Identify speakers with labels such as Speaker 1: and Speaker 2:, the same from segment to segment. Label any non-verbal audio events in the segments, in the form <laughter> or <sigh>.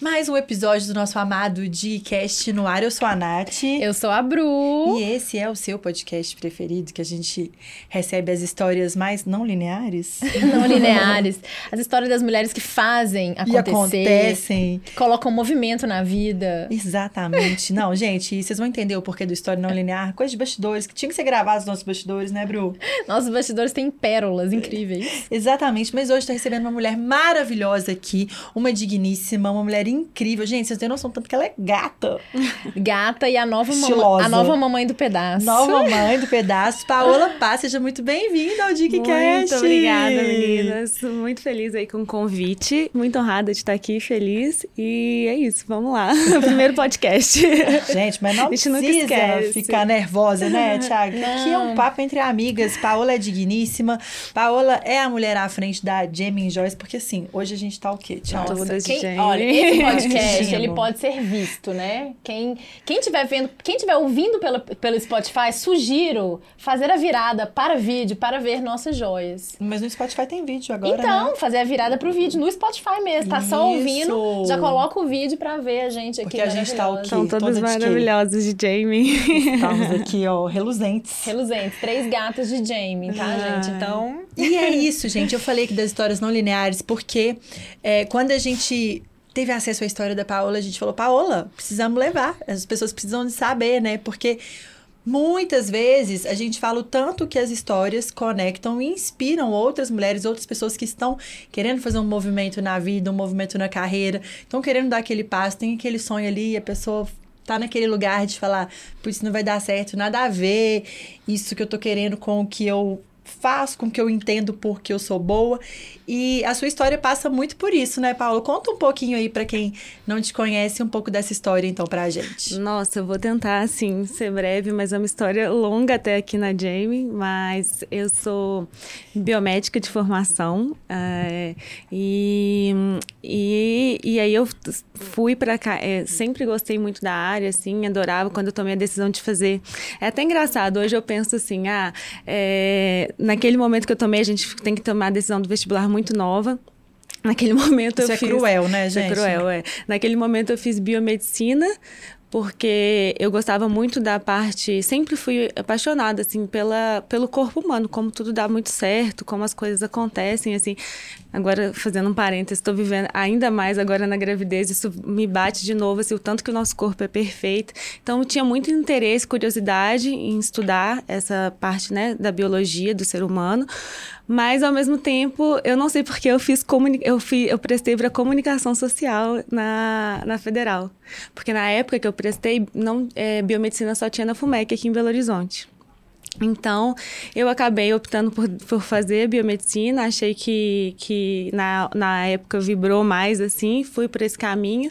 Speaker 1: Mais um episódio do nosso amado Dcast no ar. Eu sou a Nath.
Speaker 2: Eu sou a Bru.
Speaker 1: E esse é o seu podcast preferido, que a gente recebe as histórias mais não lineares. <laughs>
Speaker 2: não lineares. As histórias das mulheres que fazem acontecer.
Speaker 1: E acontecem.
Speaker 2: Que colocam movimento na vida.
Speaker 1: Exatamente. <laughs> Não, gente, vocês vão entender o porquê do história não linear. Coisa de bastidores, que tinha que ser gravado os nossos bastidores, né, Bru?
Speaker 2: Nossos bastidores têm pérolas incríveis.
Speaker 1: Exatamente. Mas hoje tá recebendo uma mulher maravilhosa aqui, uma digníssima, uma mulher incrível. Gente, vocês têm noção tanto que ela é gata. <laughs>
Speaker 2: Gata e a nova, mamãe, a nova mamãe do pedaço.
Speaker 1: Nova <laughs> mamãe do pedaço. Paola Paz, seja muito bem-vinda ao DicCast.
Speaker 3: Muito obrigada, meninas. Muito feliz aí com o convite. Muito honrada de estar aqui, feliz. E é isso, vamos lá. <laughs> Primeiro podcast.
Speaker 1: Gente, mas não precisa ficar nervosa, né, Thiago? Aqui é um papo entre amigas. Paola é digníssima. Paola é a mulher à frente da Jamie Joyce, porque assim, hoje a gente tá o quê, Thiago?
Speaker 2: Nossa, quem, olha, esse <laughs> podcast, ele pode ser visto, né? Quem, quem tiver vendo, quem tiver ouvindo pelo, pelo Spotify, sugiro fazer a virada para vídeo, para ver nossas joias.
Speaker 1: Mas no Spotify tem vídeo agora,
Speaker 2: Então,
Speaker 1: né?
Speaker 2: fazer a virada pro vídeo no Spotify mesmo. Tá Isso. só ouvindo, já coloca o vídeo para ver a gente aqui.
Speaker 1: Porque a gente tá o quê?
Speaker 3: São todas maravilhosas de Jamie.
Speaker 1: Estamos <laughs> aqui, ó, reluzentes.
Speaker 2: Reluzentes. Três gatas de Jamie, tá, ah. gente? Então...
Speaker 1: E é isso, gente. Eu falei que das histórias não lineares, porque é, quando a gente teve acesso à história da Paola, a gente falou, Paola, precisamos levar. As pessoas precisam de saber, né? Porque muitas vezes a gente fala o tanto que as histórias conectam e inspiram outras mulheres, outras pessoas que estão querendo fazer um movimento na vida, um movimento na carreira, estão querendo dar aquele passo, tem aquele sonho ali e a pessoa tá naquele lugar de falar, putz, não vai dar certo, nada a ver, isso que eu tô querendo com o que eu faço, com que eu entendo porque eu sou boa. E a sua história passa muito por isso, né, Paulo? Conta um pouquinho aí para quem não te conhece, um pouco dessa história, então, pra gente.
Speaker 3: Nossa, eu vou tentar, assim, ser breve, mas é uma história longa até aqui na Jamie. Mas eu sou biomédica de formação. É, e, e, e aí eu fui para cá. É, sempre gostei muito da área, assim, adorava quando eu tomei a decisão de fazer. É até engraçado, hoje eu penso assim, ah, é, naquele momento que eu tomei, a gente tem que tomar a decisão do vestibular muito nova. Naquele <laughs> momento
Speaker 1: Isso
Speaker 3: eu
Speaker 1: é
Speaker 3: fiz.
Speaker 1: cruel, né, gente?
Speaker 3: Isso é cruel, é. Naquele momento eu fiz biomedicina, porque eu gostava muito da parte, sempre fui apaixonada assim pela pelo corpo humano, como tudo dá muito certo, como as coisas acontecem assim. Agora fazendo um parênteses, estou vivendo ainda mais agora na gravidez, isso me bate de novo assim, o tanto que o nosso corpo é perfeito. Então eu tinha muito interesse, curiosidade em estudar essa parte, né, da biologia do ser humano. Mas ao mesmo tempo, eu não sei porque eu fiz comuni eu, fiz, eu prestei para comunicação social na, na federal. Porque na época que eu prestei, não, é, biomedicina só tinha na FUMEC aqui em Belo Horizonte. Então, eu acabei optando por, por fazer biomedicina, achei que, que na, na época vibrou mais assim, fui por esse caminho.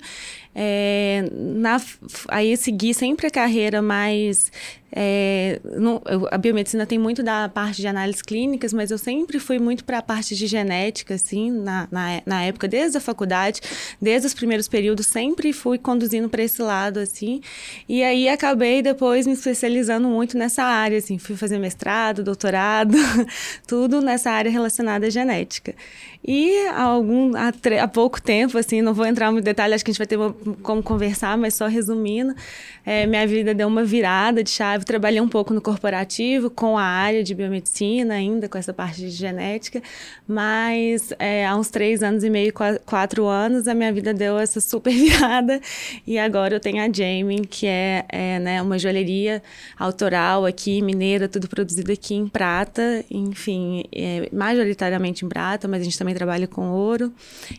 Speaker 3: É, na, aí segui sempre a carreira mais é, eu, a biomedicina tem muito da parte de análises clínicas, mas eu sempre fui muito para a parte de genética, assim, na, na, na, época, desde a faculdade, desde os primeiros períodos, sempre fui conduzindo para esse lado, assim. E aí acabei depois me especializando muito nessa área, assim, fui fazer mestrado, doutorado, <laughs> tudo nessa área relacionada à genética. E há, algum, há, há pouco tempo, assim, não vou entrar muito detalhe, acho que a gente vai ter como conversar, mas só resumindo, é, minha vida deu uma virada de chave trabalhei um pouco no corporativo, com a área de biomedicina ainda, com essa parte de genética, mas é, há uns três anos e meio, quatro anos, a minha vida deu essa super <laughs> virada e agora eu tenho a Jamie, que é, é né, uma joalheria autoral aqui, mineira, tudo produzido aqui em prata, enfim, é, majoritariamente em prata, mas a gente também trabalha com ouro.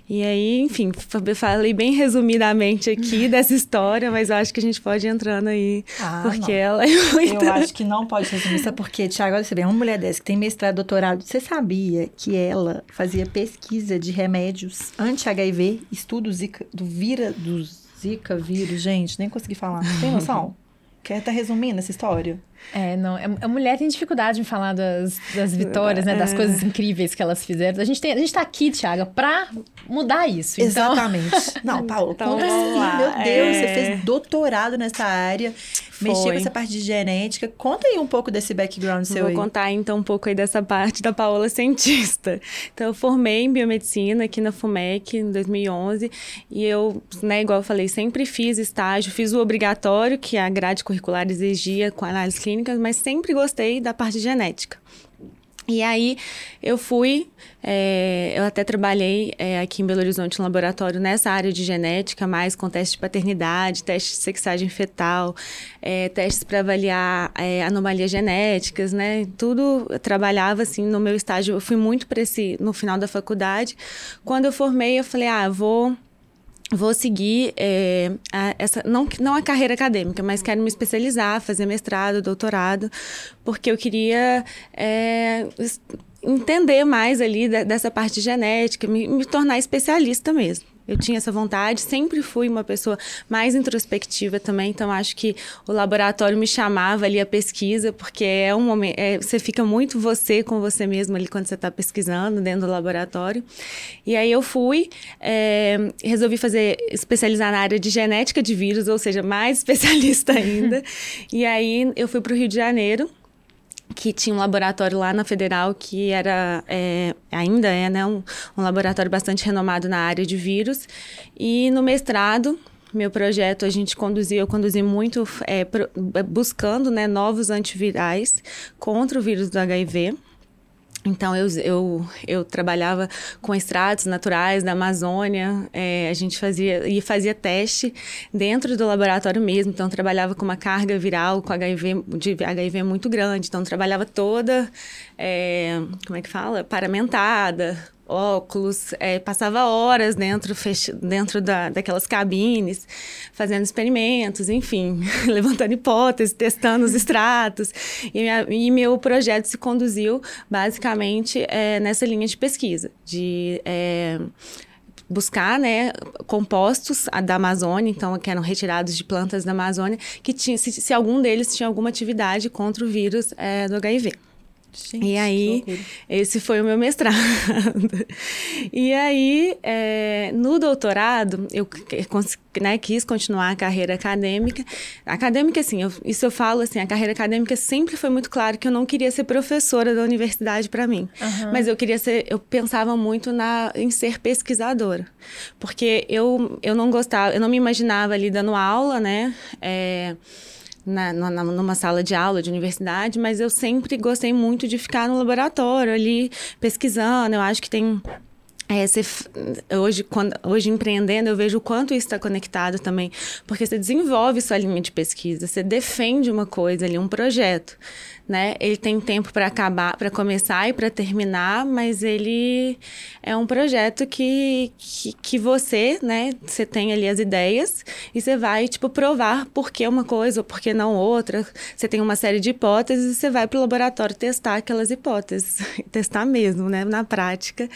Speaker 3: E aí, enfim, falei bem resumidamente aqui <laughs> dessa história, mas eu acho que a gente pode ir entrando aí, ah, porque não. ela é
Speaker 1: muito. Eu acho que não pode resumir. Sabe por quê, Tiago? Olha, você vê, uma mulher dessa que tem mestrado, doutorado, você sabia que ela fazia pesquisa de remédios anti-HIV, estudos do vira, do Zika vírus, gente, nem consegui falar. Tem noção? <laughs> Quer tá resumindo essa história?
Speaker 2: É, não. É, a mulher tem dificuldade em falar das, das vitórias, né? Das é. coisas incríveis que elas fizeram. A gente, tem, a gente tá aqui, Tiaga, pra mudar isso.
Speaker 1: Então... Exatamente. <laughs> Não, Paulo, então, conta assim, meu Deus, é... você fez doutorado nessa área, Foi. mexeu com essa parte de genética. Conta aí um pouco desse background seu
Speaker 3: Vou
Speaker 1: aí.
Speaker 3: Vou contar então um pouco aí dessa parte da Paola <laughs> cientista. Então, eu formei em biomedicina aqui na FUMEC em 2011 e eu, né, igual eu falei, sempre fiz estágio, fiz o obrigatório que a grade curricular exigia com análise clínica, mas sempre gostei da parte genética. E aí eu fui, é, eu até trabalhei é, aqui em Belo Horizonte no laboratório nessa área de genética, mais com teste de paternidade, teste de sexagem fetal, é, testes para avaliar anomalias genéticas, né? Tudo eu trabalhava assim no meu estágio. Eu fui muito para esse no final da faculdade. Quando eu formei, eu falei, ah, vou vou seguir é, a, essa não não a carreira acadêmica, mas quero me especializar, fazer mestrado, doutorado, porque eu queria é, entender mais ali dessa parte genética, me, me tornar especialista mesmo. Eu tinha essa vontade, sempre fui uma pessoa mais introspectiva também, então acho que o laboratório me chamava ali a pesquisa, porque é um momento, é, você fica muito você com você mesmo ali quando você está pesquisando dentro do laboratório. E aí eu fui, é, resolvi fazer, especializar na área de genética de vírus, ou seja, mais <laughs> especialista ainda. <laughs> e aí eu fui para o Rio de Janeiro, que tinha um laboratório lá na Federal que era é, ainda é né, um, um, laboratório bastante renomado na área de vírus. E no mestrado meu projeto a gente conduziu eu conduzi muito é, pro, buscando né, novos antivirais contra o vírus do HIV então, eu, eu, eu trabalhava com extratos naturais da Amazônia, é, a gente fazia e fazia teste dentro do laboratório mesmo. Então, trabalhava com uma carga viral com HIV, de HIV muito grande. Então, trabalhava toda, é, como é que fala? Paramentada, óculos, é, passava horas dentro, dentro da, daquelas cabines, fazendo experimentos, enfim, <laughs> levantando hipóteses, testando os extratos. E, minha, e meu projeto se conduziu basicamente é, nessa linha de pesquisa, de. É, buscar né, compostos da Amazônia, então que eram retirados de plantas da Amazônia, que tinha, se, se algum deles tinha alguma atividade contra o vírus é, do HIV. Gente, e aí, esse foi o meu mestrado. <laughs> e aí, é, no doutorado, eu né, quis continuar a carreira acadêmica. Acadêmica, assim, eu, isso eu falo assim, a carreira acadêmica sempre foi muito claro que eu não queria ser professora da universidade para mim. Uhum. Mas eu queria ser, eu pensava muito na, em ser pesquisadora. Porque eu, eu não gostava, eu não me imaginava ali dando aula, né? É, na, na, numa sala de aula de universidade, mas eu sempre gostei muito de ficar no laboratório ali pesquisando. Eu acho que tem é, você, hoje, quando, hoje empreendendo, eu vejo o quanto isso está conectado também, porque você desenvolve sua linha de pesquisa, você defende uma coisa ali, um projeto né? Ele tem tempo para acabar, para começar e para terminar, mas ele é um projeto que, que, que, você, né? Você tem ali as ideias e você vai, tipo, provar por que uma coisa ou por que não outra. Você tem uma série de hipóteses e você vai para o laboratório testar aquelas hipóteses. <laughs> testar mesmo, né? Na prática.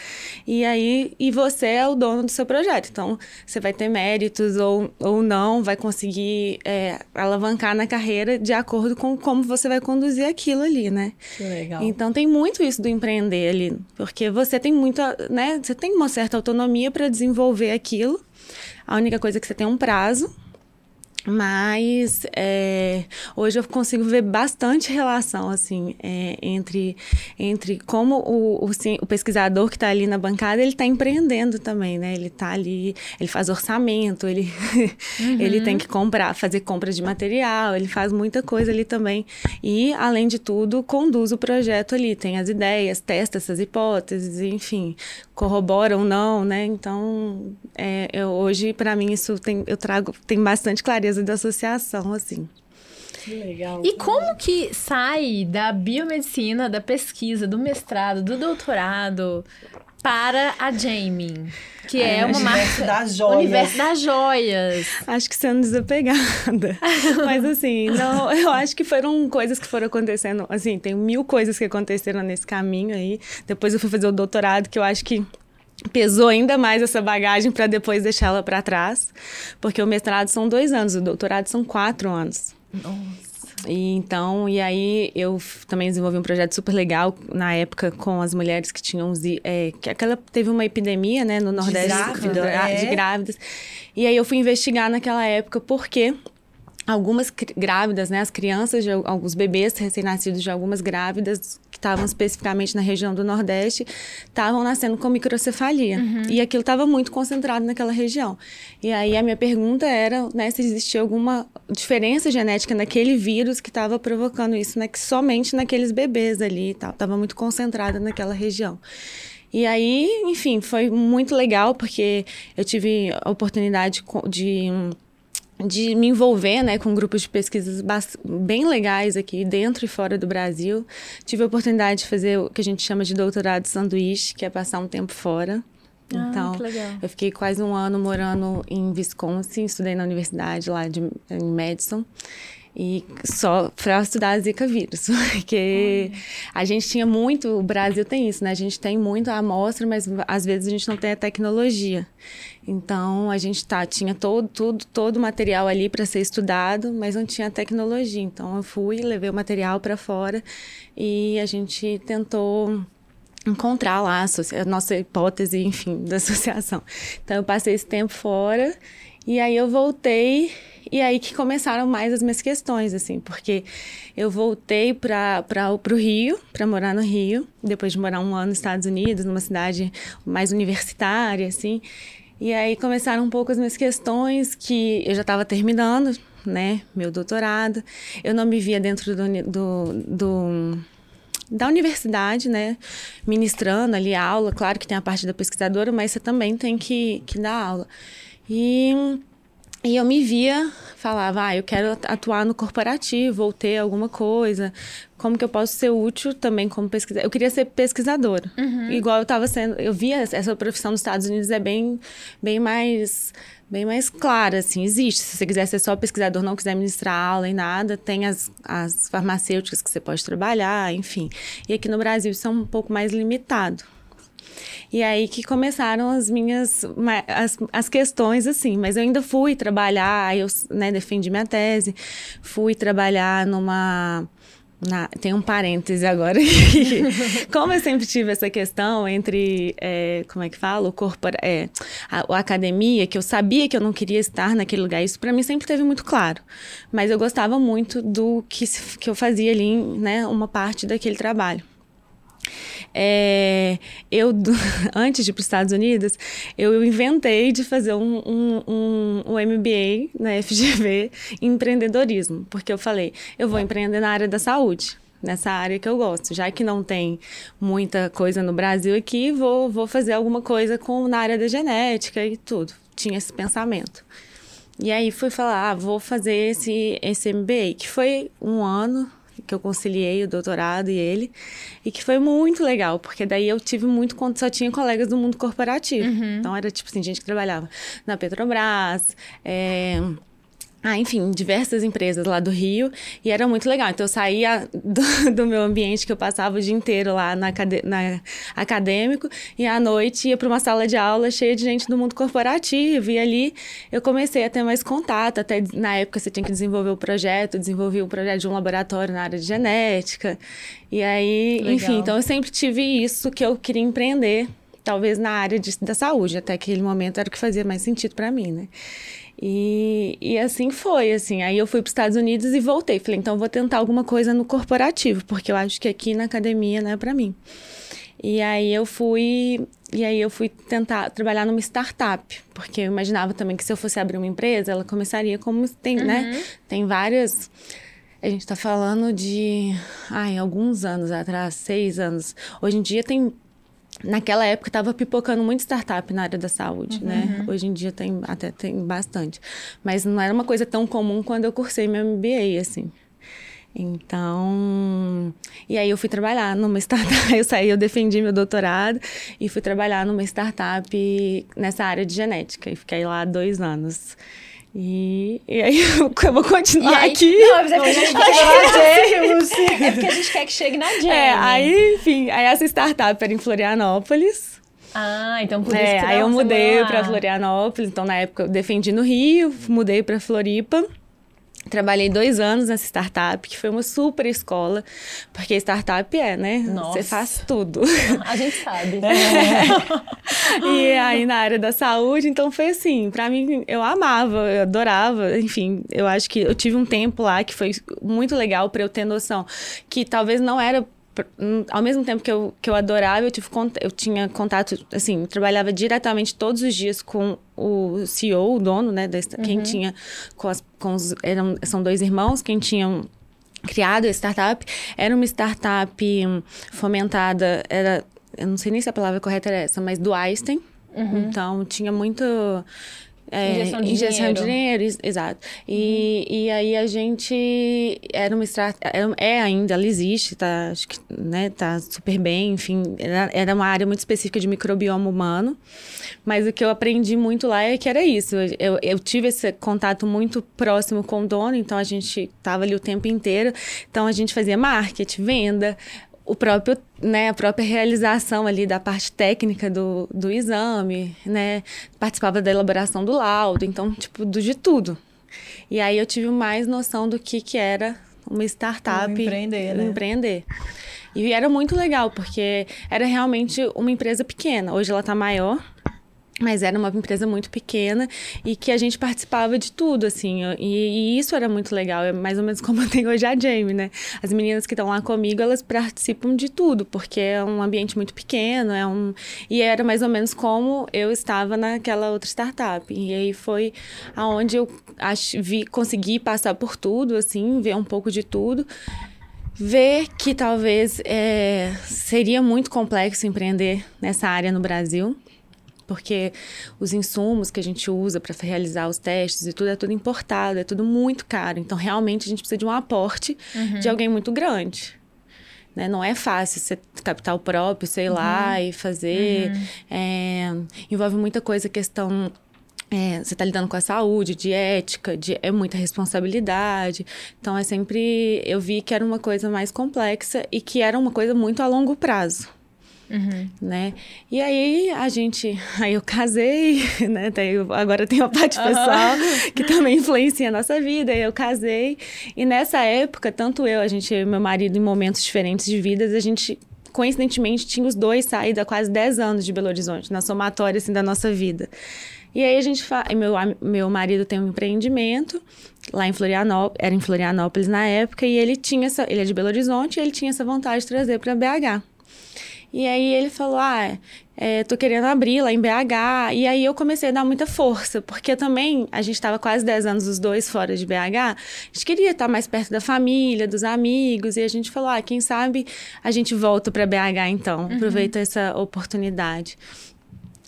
Speaker 3: E aí, e você é o dono do seu projeto. Então, você vai ter méritos ou, ou não, vai conseguir é, alavancar na carreira de acordo com como você vai conduzir aqui aquilo ali, né?
Speaker 1: Que legal.
Speaker 3: Então tem muito isso do empreender ali, porque você tem muita, né? Você tem uma certa autonomia para desenvolver aquilo. A única coisa é que você tem um prazo mas é, hoje eu consigo ver bastante relação assim é, entre, entre como o, o, o pesquisador que está ali na bancada ele está empreendendo também, né? Ele está ali, ele faz orçamento, ele, uhum. <laughs> ele tem que comprar, fazer compras de material, ele faz muita coisa ali também e além de tudo conduz o projeto ali, tem as ideias, testa essas hipóteses, enfim, corrobora ou não, né? Então é, eu, hoje para mim isso tem, eu trago tem bastante clareza da associação, assim.
Speaker 2: Que legal. E como que sai da biomedicina, da pesquisa, do mestrado, do doutorado para a Jamie? Que é, é uma
Speaker 1: marca. Das joias.
Speaker 2: Universo das joias.
Speaker 3: Acho que sendo desapegada. <laughs> Mas assim, não, eu acho que foram coisas que foram acontecendo. Assim, tem mil coisas que aconteceram nesse caminho aí. Depois eu fui fazer o doutorado, que eu acho que pesou ainda mais essa bagagem para depois deixá-la para trás, porque o mestrado são dois anos, o doutorado são quatro anos.
Speaker 1: Nossa.
Speaker 3: E então, e aí eu também desenvolvi um projeto super legal na época com as mulheres que tinham é, que aquela teve uma epidemia, né, no Nordeste
Speaker 1: de, grávida, é.
Speaker 3: de grávidas. E aí eu fui investigar naquela época porque algumas grávidas, né, as crianças, de, alguns bebês recém-nascidos de algumas grávidas que estavam especificamente na região do Nordeste, estavam nascendo com microcefalia. Uhum. E aquilo estava muito concentrado naquela região. E aí a minha pergunta era, né, se existia alguma diferença genética naquele vírus que estava provocando isso, né, que somente naqueles bebês ali, estava muito concentrada naquela região. E aí, enfim, foi muito legal porque eu tive a oportunidade de de me envolver né, com grupos de pesquisas bem legais aqui dentro e fora do Brasil. Tive a oportunidade de fazer o que a gente chama de doutorado sanduíche, que é passar um tempo fora.
Speaker 1: Ah, então,
Speaker 3: eu fiquei quase um ano morando em Wisconsin, estudei na universidade lá de, em Madison. E só para estudar Zika vírus, <laughs> porque a gente tinha muito, o Brasil tem isso, né? A gente tem muito a amostra, mas às vezes a gente não tem a tecnologia. Então a gente tá, tinha todo, tudo, todo o material ali para ser estudado, mas não tinha tecnologia. Então eu fui, levei o material para fora e a gente tentou encontrar lá a, a nossa hipótese, enfim, da associação. Então eu passei esse tempo fora e aí eu voltei e aí que começaram mais as minhas questões, assim, porque eu voltei para o Rio, para morar no Rio, depois de morar um ano nos Estados Unidos, numa cidade mais universitária, assim. E aí começaram um pouco as minhas questões, que eu já estava terminando, né, meu doutorado. Eu não me via dentro do, do, do da universidade, né? Ministrando ali aula. Claro que tem a parte da pesquisadora, mas você também tem que, que dar aula. E e eu me via, falava, ah, eu quero atuar no corporativo ou ter alguma coisa. Como que eu posso ser útil também como pesquisadora? Eu queria ser pesquisadora. Uhum. Igual eu estava sendo, eu via essa profissão nos Estados Unidos é bem, bem mais bem mais clara, assim, existe. Se você quiser ser só pesquisador, não quiser ministrar aula e nada, tem as, as farmacêuticas que você pode trabalhar, enfim. E aqui no Brasil isso é um pouco mais limitado. E aí que começaram as minhas as, as questões assim, mas eu ainda fui trabalhar, eu né, defendi minha tese, fui trabalhar numa na, tem um parêntese agora. <laughs> como eu sempre tive essa questão entre, é, como é que fala, o corpora, é, a, a, academia, que eu sabia que eu não queria estar naquele lugar, isso para mim sempre teve muito claro. Mas eu gostava muito do que, que eu fazia ali, né, uma parte daquele trabalho. É, eu, <laughs> antes de ir para os Estados Unidos, eu inventei de fazer um, um, um, um MBA na FGV em empreendedorismo, porque eu falei, eu vou empreender na área da saúde nessa área que eu gosto. Já que não tem muita coisa no Brasil aqui, vou, vou fazer alguma coisa com, na área da genética e tudo. Tinha esse pensamento. E aí fui falar, ah, vou fazer esse, esse MBA, que foi um ano que eu conciliei o doutorado e ele, e que foi muito legal, porque daí eu tive muito quando só tinha colegas do mundo corporativo. Uhum. Então era tipo assim, gente que trabalhava na Petrobras, é, ah, enfim, diversas empresas lá do Rio e era muito legal. Então eu saía <laughs> do, do meu ambiente que eu passava o dia inteiro lá na, na acadêmico e à noite ia para uma sala de aula cheia de gente do mundo corporativo e ali eu comecei a ter mais contato. Até na época você tinha que desenvolver o projeto, desenvolvi o projeto de um laboratório na área de genética e aí, legal. enfim, então eu sempre tive isso que eu queria empreender, talvez na área de, da saúde. Até aquele momento era o que fazia mais sentido para mim, né? E, e assim foi, assim. Aí eu fui para os Estados Unidos e voltei. Falei, então vou tentar alguma coisa no corporativo, porque eu acho que aqui na academia não é para mim. E aí eu fui, e aí eu fui tentar trabalhar numa startup, porque eu imaginava também que se eu fosse abrir uma empresa, ela começaria como tem, né? uhum. né? Tem várias a gente está falando de ai, alguns anos atrás, seis anos. Hoje em dia tem naquela época estava pipocando muito startup na área da saúde, né? uhum. né? Hoje em dia tem até tem bastante, mas não era uma coisa tão comum quando eu cursei meu MBA assim. Então, e aí eu fui trabalhar numa startup, <laughs> eu saí, eu defendi meu doutorado e fui trabalhar numa startup nessa área de genética e fiquei lá dois anos. E, e aí <laughs> eu vou continuar aí, aqui.
Speaker 2: Não, mas é porque a gente quer que É porque a gente quer que chegue na Jamie. É,
Speaker 3: aí, enfim, aí essa startup era em Florianópolis.
Speaker 2: Ah, então por isso é, que
Speaker 3: Aí eu mudei para Florianópolis. Então, na época, eu defendi no Rio, mudei para Floripa. Trabalhei dois anos nessa startup, que foi uma super escola, porque startup é, né? Você faz tudo.
Speaker 2: A gente sabe. <laughs>
Speaker 3: É. e aí na área da saúde, então foi assim, para mim eu amava, eu adorava, enfim, eu acho que eu tive um tempo lá que foi muito legal para eu ter noção que talvez não era ao mesmo tempo que eu, que eu adorava, eu, tive, eu tinha contato, assim, trabalhava diretamente todos os dias com o CEO, o dono, né, da, uhum. quem tinha, com, as, com os, eram, são dois irmãos, quem tinham criado a startup, era uma startup fomentada, era, eu não sei nem se a palavra correta era essa, mas do Einstein, uhum. então tinha muito
Speaker 2: é, injeção de injeção
Speaker 3: dinheiro. de dinheiro, exato. E, uhum. e aí a gente era uma estratégia, é ainda, ela existe, tá, acho que, né, tá super bem, enfim, era, era uma área muito específica de microbioma humano, mas o que eu aprendi muito lá é que era isso, eu, eu tive esse contato muito próximo com o dono, então a gente tava ali o tempo inteiro, então a gente fazia marketing, venda, o próprio, né, a própria realização ali da parte técnica do, do exame, né, participava da elaboração do laudo, então, tipo, do, de tudo. E aí eu tive mais noção do que, que era uma startup.
Speaker 1: Empreender, né?
Speaker 3: empreender. E era muito legal, porque era realmente uma empresa pequena. Hoje ela está maior, mas era uma empresa muito pequena e que a gente participava de tudo, assim. E, e, isso era muito legal. É mais ou menos <laughs> como tem hoje a Jamie, né? As meninas que estão lá comigo, elas participam de tudo, porque é um ambiente muito pequeno, é um... E era mais ou menos como eu estava naquela outra startup. E aí foi aonde eu ach... vi, consegui passar por tudo, assim, ver um pouco de tudo. Ver que talvez é... seria muito complexo empreender nessa área no Brasil porque os insumos que a gente usa para realizar os testes e tudo é tudo importado, é tudo muito caro. Então, realmente, a gente precisa de um aporte uhum. de alguém muito grande. Né? Não é fácil você capital próprio, sei uhum. lá, e fazer. Uhum. É, envolve muita coisa, questão é, você está lidando com a saúde, de ética, de, é muita responsabilidade. Então, é sempre. Eu vi que era uma coisa mais complexa e que era uma coisa muito a longo prazo. Uhum. Né? E aí a gente. <laughs> Aí eu casei, <laughs> né? Agora tem a parte pessoal uhum. que também influencia a nossa vida. Eu casei. E nessa época, tanto eu, a gente, eu e meu marido, em momentos diferentes de vidas, a gente coincidentemente tinha os dois saído há quase 10 anos de Belo Horizonte, na somatória assim, da nossa vida. E aí a gente fala, meu meu marido tem um empreendimento lá em Florianópolis, era em Florianópolis na época, e ele tinha essa, ele é de Belo Horizonte, e ele tinha essa vontade de trazer para BH. E aí ele falou: Ah, é, tô querendo abrir lá em BH. E aí eu comecei a dar muita força, porque também a gente estava quase 10 anos os dois fora de BH. A gente queria estar mais perto da família, dos amigos. E a gente falou: Ah, quem sabe a gente volta para BH então. Uhum. Aproveita essa oportunidade.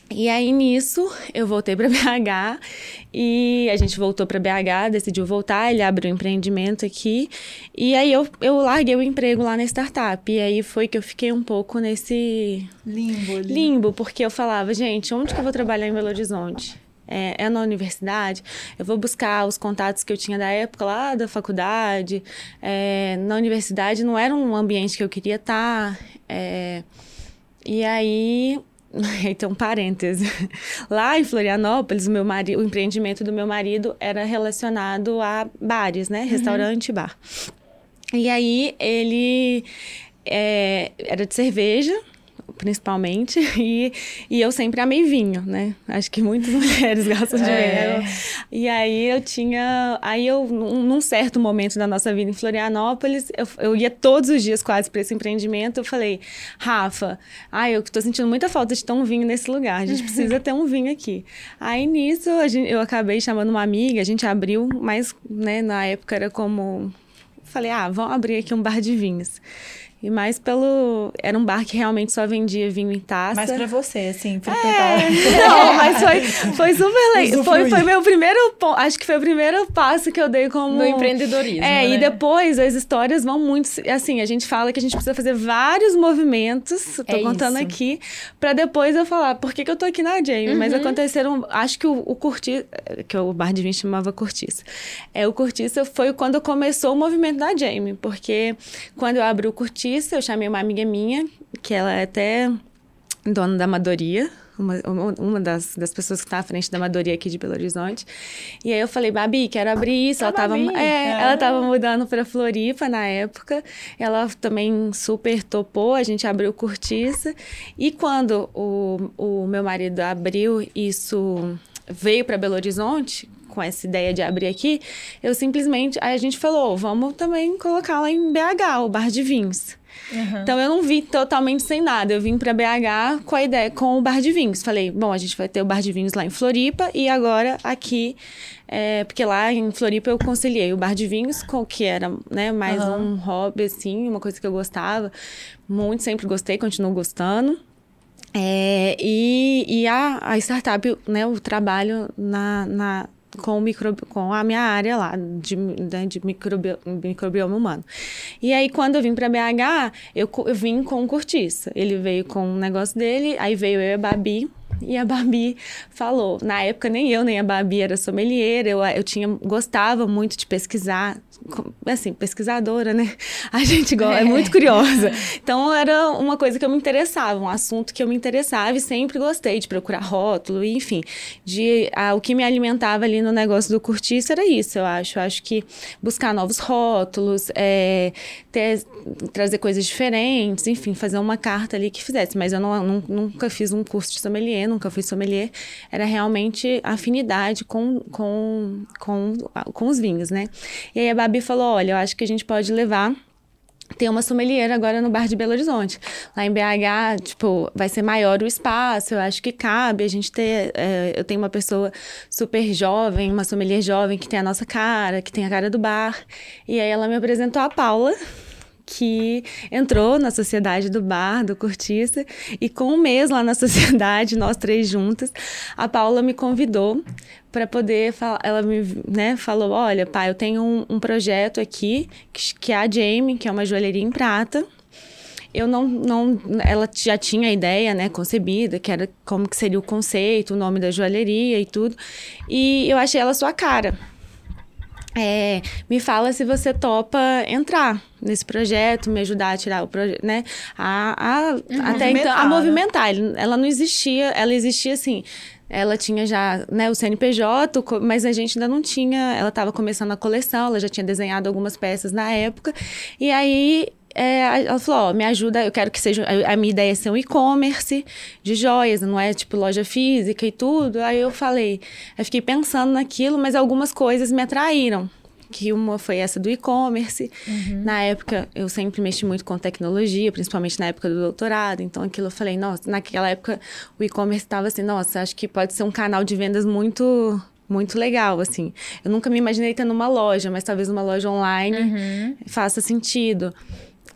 Speaker 3: E aí nisso eu voltei para <laughs> BH e a gente voltou para BH, decidiu voltar, ele abriu um empreendimento aqui. E aí eu, eu larguei o emprego lá na startup. E aí foi que eu fiquei um pouco nesse
Speaker 1: limbo, limbo,
Speaker 3: limbo porque eu falava, gente, onde que eu vou trabalhar em Belo Horizonte? É, é, na universidade, eu vou buscar os contatos que eu tinha da época lá da faculdade. É, na universidade não era um ambiente que eu queria estar. É, e aí <laughs> então, parêntese. Lá em Florianópolis, o, meu marido, o empreendimento do meu marido era relacionado a bares, né? Uhum. Restaurante e bar. E aí, ele é, era de cerveja, principalmente, <laughs> e, e eu sempre amei vinho, né? Acho que muitas <laughs> mulheres gostam de é. vinho. E aí eu tinha. Aí eu, num certo momento da nossa vida em Florianópolis, eu, eu ia todos os dias quase para esse empreendimento. Eu falei, Rafa, ai, eu tô sentindo muita falta de ter um vinho nesse lugar. A gente precisa ter um vinho aqui. Aí nisso gente, eu acabei chamando uma amiga, a gente abriu, mas né, na época era como. Falei, ah, vamos abrir aqui um bar de vinhos. E mais pelo. Era um bar que realmente só vendia vinho em taça.
Speaker 1: Mais pra você, assim, frequentar. É, <laughs>
Speaker 3: não, mas foi, foi super legal. Foi, foi meu primeiro. Acho que foi o primeiro passo que eu dei como.
Speaker 2: No empreendedorismo.
Speaker 3: É, né? e depois as histórias vão muito. Assim, a gente fala que a gente precisa fazer vários movimentos. Tô é contando isso. aqui. Pra depois eu falar, por que, que eu tô aqui na Jamie? Uhum. Mas aconteceram. Acho que o, o Curtiça. Que o bar de vinho chamava Curtiça. É, o Curtiça foi quando começou o movimento da Jamie. Porque quando eu abri o Curtiça, eu chamei uma amiga minha, que ela é até dona da Amadoria, uma, uma das, das pessoas que está à frente da Amadoria aqui de Belo Horizonte. E aí eu falei, Babi, quero abrir isso. ela estava é, ela tava mudando para Floripa na época. Ela também super topou, a gente abriu cortiça. E quando o, o meu marido abriu isso, veio para Belo Horizonte, com essa ideia de abrir aqui, eu simplesmente. Aí a gente falou, vamos também colocar lá em BH, o bar de vinhos. Uhum. Então eu não vi totalmente sem nada. Eu vim para BH com a ideia, com o bar de vinhos. Falei, bom, a gente vai ter o bar de vinhos lá em Floripa e agora aqui, é, porque lá em Floripa eu conciliei o bar de vinhos com que era, né, mais uhum. um hobby assim, uma coisa que eu gostava muito, sempre gostei, continuo gostando. É, e, e a, a startup, né, o trabalho na, na, com, micro, com a minha área lá de, né, de microbi, microbioma humano. E aí, quando eu vim para BH, eu, eu vim com um cortiça. Ele veio com um negócio dele, aí veio eu e a Babi, e a Babi falou, na época nem eu nem a Babi era sommelier, eu, eu tinha, gostava muito de pesquisar assim, pesquisadora, né? A gente é. é muito curiosa. <laughs> Então era uma coisa que eu me interessava, um assunto que eu me interessava e sempre gostei de procurar rótulo, enfim, de a, o que me alimentava ali no negócio do curtiço era isso, eu acho. Eu acho que buscar novos rótulos, é, ter, trazer coisas diferentes, enfim, fazer uma carta ali que fizesse. Mas eu não, não, nunca fiz um curso de sommelier, nunca fui sommelier. Era realmente afinidade com, com, com, com os vinhos, né? E aí a Babi falou: olha, eu acho que a gente pode levar tem uma sommelier agora no bar de Belo Horizonte. Lá em BH, tipo, vai ser maior o espaço, eu acho que cabe a gente ter. É, eu tenho uma pessoa super jovem, uma sommelier jovem que tem a nossa cara, que tem a cara do bar. E aí ela me apresentou a Paula, que entrou na sociedade do bar, do cortiça, e com um mês lá na <laughs> sociedade, nós três juntas, a Paula me convidou para poder falar. Ela me né, falou: Olha, pai, eu tenho um, um projeto aqui, que, que é a Jamie, que é uma joalheria em prata eu não, não ela já tinha a ideia, né, concebida, que era como que seria o conceito, o nome da joalheria e tudo. E eu achei ela sua cara. É, me fala se você topa entrar nesse projeto, me ajudar a tirar o projeto, né? A, a, uhum. até então, a movimentar. Ela não existia, ela existia assim. Ela tinha já né, o CNPJ, mas a gente ainda não tinha. Ela estava começando a coleção, ela já tinha desenhado algumas peças na época. E aí é, ela falou: ó, me ajuda, eu quero que seja. A, minha ideia é ser um e-commerce de joias, não é tipo loja física e tudo. Aí eu falei, eu fiquei pensando naquilo, mas algumas coisas me atraíram que uma foi essa do e-commerce. Uhum. Na época, eu sempre mexi muito com tecnologia, principalmente na época do doutorado. Então, aquilo eu falei, nossa, naquela época o e-commerce estava assim, nossa, acho que pode ser um canal de vendas muito muito legal, assim. Eu nunca me imaginei tendo uma loja, mas talvez uma loja online uhum. faça sentido.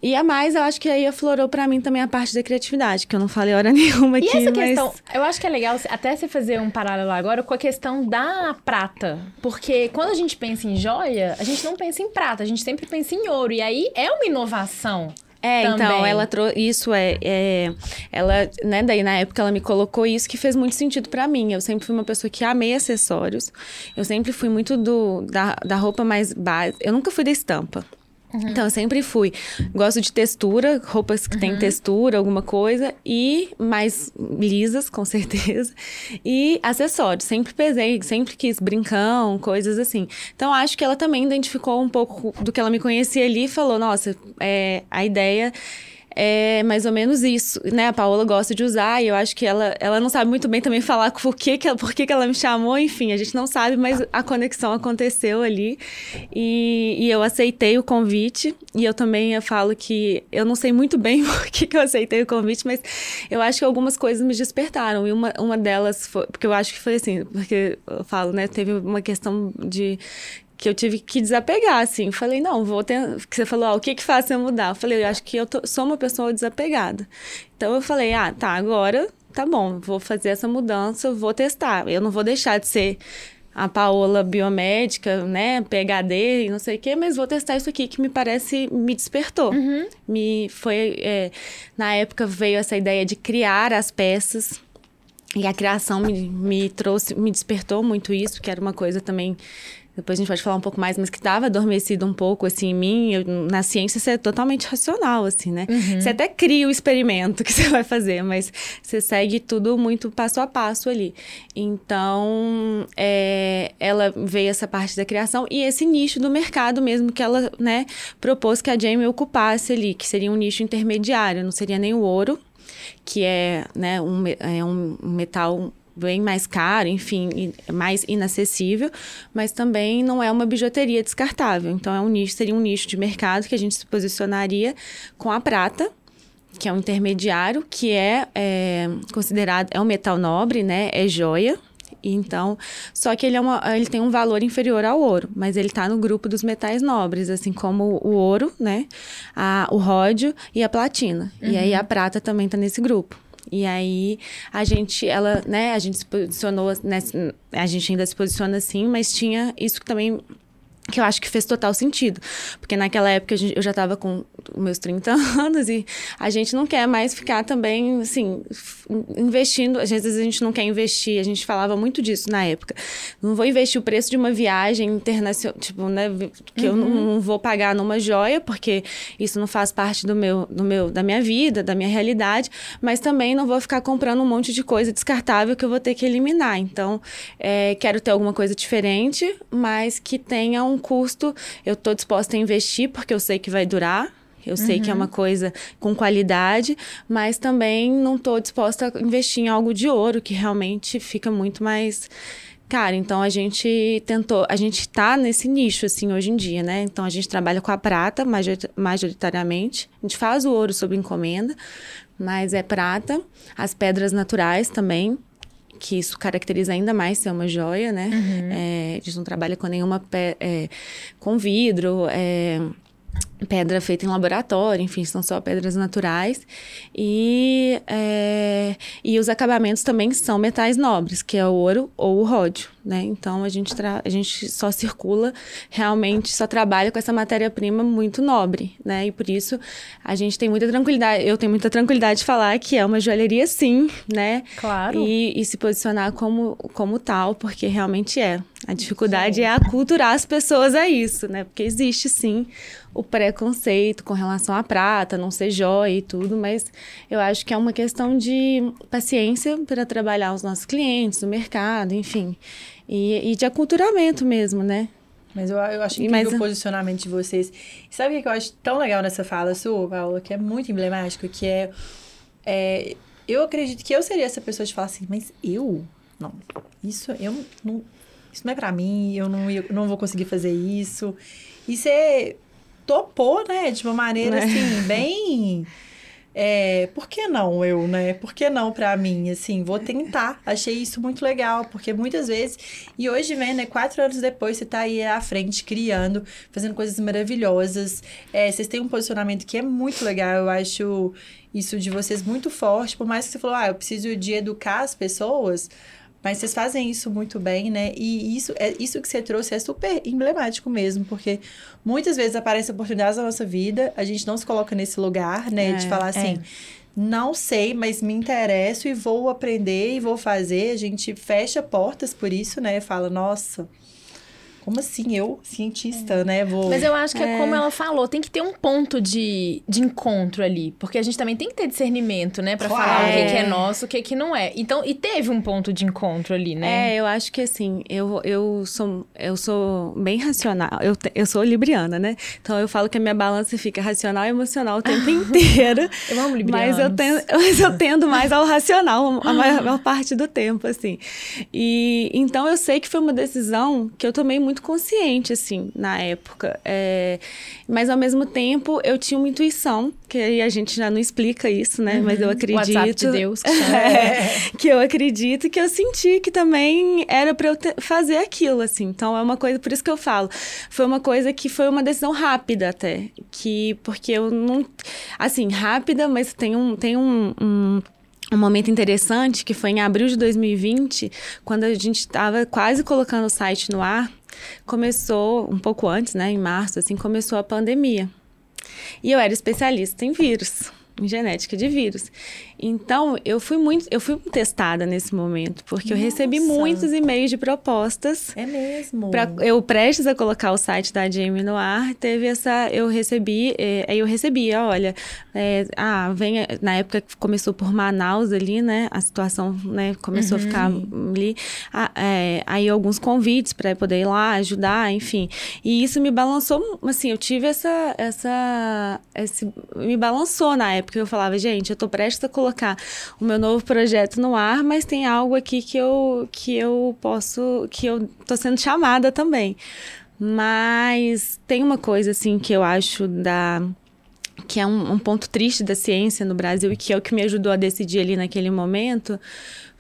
Speaker 3: E a mais, eu acho que aí aflorou para mim também a parte da criatividade, que eu não falei hora <laughs> nenhuma aqui.
Speaker 2: E essa
Speaker 3: mas...
Speaker 2: questão, eu acho que é legal até você fazer um paralelo agora com a questão da prata. Porque quando a gente pensa em joia, a gente não pensa em prata, a gente sempre pensa em ouro. E aí é uma inovação.
Speaker 3: É, então, Também. então, ela trouxe. Isso é, é. Ela, né, daí na época ela me colocou isso que fez muito sentido para mim. Eu sempre fui uma pessoa que amei acessórios. Eu sempre fui muito do, da, da roupa mais básica. Eu nunca fui da estampa. Uhum. Então, eu sempre fui. Gosto de textura, roupas que uhum. têm textura, alguma coisa, e mais lisas, com <laughs> certeza. E acessórios. Sempre pesei, sempre quis brincão, coisas assim. Então, acho que ela também identificou um pouco do que ela me conhecia ali e falou: nossa, é, a ideia é mais ou menos isso, né? A Paola gosta de usar e eu acho que ela, ela não sabe muito bem também falar por que, que, ela, por que, que ela me chamou, enfim, a gente não sabe, mas a conexão aconteceu ali e, e eu aceitei o convite e eu também eu falo que eu não sei muito bem <laughs> por que, que eu aceitei o convite, mas eu acho que algumas coisas me despertaram e uma, uma delas foi, porque eu acho que foi assim, porque eu falo, né? Teve uma questão de que eu tive que desapegar, assim. Falei, não, vou ter. Que você falou, ah, o que que faz eu mudar? Eu falei, eu acho que eu tô, sou uma pessoa desapegada. Então eu falei, ah, tá, agora tá bom, vou fazer essa mudança, vou testar. Eu não vou deixar de ser a Paola biomédica, né, PhD e não sei o quê, mas vou testar isso aqui que me parece, me despertou. Uhum. Me foi, é, na época veio essa ideia de criar as peças e a criação me, me trouxe, me despertou muito isso, que era uma coisa também depois a gente pode falar um pouco mais, mas que estava adormecido um pouco, assim, em mim. Eu, na ciência, você é totalmente racional, assim, né? Uhum. Você até cria o experimento <laughs> que você vai fazer, mas você segue tudo muito passo a passo ali. Então, é, ela veio essa parte da criação e esse nicho do mercado mesmo que ela, né, propôs que a Jamie ocupasse ali, que seria um nicho intermediário, não seria nem o ouro, que é, né, um, é um metal bem mais caro, enfim, mais inacessível, mas também não é uma bijuteria descartável. Então, é um nicho, seria um nicho de mercado que a gente se posicionaria com a prata, que é um intermediário, que é, é considerado, é um metal nobre, né? É joia. Então, só que ele, é uma, ele tem um valor inferior ao ouro, mas ele está no grupo dos metais nobres, assim como o ouro, né? A, o ródio e a platina. Uhum. E aí a prata também está nesse grupo. E aí a gente, ela, né, a gente se posicionou, nessa, a gente ainda se posiciona assim, mas tinha isso que também que eu acho que fez total sentido. Porque naquela época eu já estava com meus 30 <laughs> anos e a gente não quer mais ficar também, assim, investindo. Às vezes a gente não quer investir, a gente falava muito disso na época. Não vou investir o preço de uma viagem internacional, tipo, né, que uhum. eu não, não, vou pagar numa joia, porque isso não faz parte do meu, do meu, da minha vida, da minha realidade, mas também não vou ficar comprando um monte de coisa descartável que eu vou ter que eliminar. Então, é, quero ter alguma coisa diferente, mas que tenha um custo, eu estou disposta a investir porque eu sei que vai durar. Eu sei uhum. que é uma uhum. coisa com qualidade, mas também não estou disposta a investir em algo de ouro, que realmente fica muito mais caro. Então a gente tentou, a gente está nesse nicho assim hoje em dia, né? Então a gente trabalha com a prata majoritariamente. A gente faz o ouro sob encomenda, mas é prata, as pedras naturais também que isso caracteriza ainda mais ser uma joia, né? Uhum. É, a gente não trabalha com nenhuma pe é, com vidro, é, pedra feita em laboratório, enfim, são só pedras naturais. E, é, e os acabamentos também são metais nobres, que é o ouro ou o ródio, né? Então a gente, a gente só circula, realmente só trabalha com essa matéria-prima muito nobre, né? E por isso a gente tem muita tranquilidade, eu tenho muita tranquilidade de falar que é uma joalheria sim, né?
Speaker 2: Claro.
Speaker 3: E, e se posicionar como, como tal, porque realmente é. A dificuldade sim. é aculturar as pessoas a isso, né? Porque existe sim o preconceito com relação à prata, não ser jóia e tudo, mas eu acho que é uma questão de paciência para trabalhar os nossos clientes, no mercado, enfim. E, e de aculturamento mesmo, né?
Speaker 1: Mas eu, eu acho incrível Mas... o posicionamento de vocês. E sabe o que eu acho tão legal nessa fala sua, Paula, que é muito emblemático, que é, é... Eu acredito que eu seria essa pessoa de falar assim, mas eu? Não, isso eu não... Isso não é para mim, eu não, eu não vou conseguir fazer isso. E você topou, né? De uma maneira, é. assim, bem... É, por que não eu, né? Por que não para mim? Assim, vou tentar. Achei isso muito legal, porque muitas vezes. E hoje, vem, né? Quatro anos depois, você tá aí à frente, criando, fazendo coisas maravilhosas. É, vocês têm um posicionamento que é muito legal. Eu acho isso de vocês muito forte. Por mais que você falou, ah, eu preciso de educar as pessoas. Mas vocês fazem isso muito bem, né? E isso, é, isso que você trouxe é super emblemático mesmo, porque muitas vezes aparecem oportunidades na nossa vida, a gente não se coloca nesse lugar, né? É, de falar assim. É. Não sei, mas me interesso e vou aprender e vou fazer. A gente fecha portas por isso, né? Fala, nossa, como assim? Eu, cientista, é. né? Vou...
Speaker 2: Mas eu acho que é. é. como ela falou, tem que ter um ponto de, de encontro ali. Porque a gente também tem que ter discernimento, né? Pra claro. falar o que, que, é nosso, o que, que não é. Então, e teve um ponto de encontro ali, né?
Speaker 3: É, eu acho que assim, eu, eu, sou, eu sou bem racional. Eu, eu sou libriana, né? Então eu falo que a minha balança fica racional e emocional o tempo <laughs> inteiro.
Speaker 2: eu amo librianos.
Speaker 3: Mas eu, tendo, <laughs> mas eu tendo mais ao racional a maior, a maior parte do tempo, assim. E então eu sei que foi uma decisão que eu tomei muito muito consciente, assim, na época. É, mas, ao mesmo tempo, eu tinha uma intuição, que aí a gente já não explica isso, né? Uhum. Mas eu acredito...
Speaker 2: O WhatsApp de Deus. <laughs>
Speaker 3: é, que eu acredito que eu senti que também era para eu fazer aquilo, assim. Então, é uma coisa... Por isso que eu falo. Foi uma coisa que foi uma decisão rápida, até. Que... Porque eu não... Assim, rápida, mas tem um... Tem um, um um momento interessante que foi em abril de 2020, quando a gente estava quase colocando o site no ar, começou um pouco antes, né, em março, assim, começou a pandemia. E eu era especialista em vírus. em genética de vírus. Então, eu fui muito, eu fui testada nesse momento, porque Nossa. eu recebi muitos e-mails de propostas.
Speaker 1: É mesmo.
Speaker 3: Pra, eu prestes a colocar o site da Jamie no ar, teve essa, eu recebi, é, aí eu recebia, olha, é, ah, vem, na época começou por Manaus ali, né, a situação, né, começou uhum. a ficar ali, ah, é, aí alguns convites para poder ir lá ajudar, enfim, e isso me balançou, assim, eu tive essa, essa, esse, me balançou na época, eu falava, gente, eu tô prestes a colocar colocar o meu novo projeto no ar, mas tem algo aqui que eu, que eu posso, que eu tô sendo chamada também. Mas tem uma coisa, assim, que eu acho da que é um, um, ponto triste da ciência no Brasil e que é o que me ajudou a decidir ali naquele momento,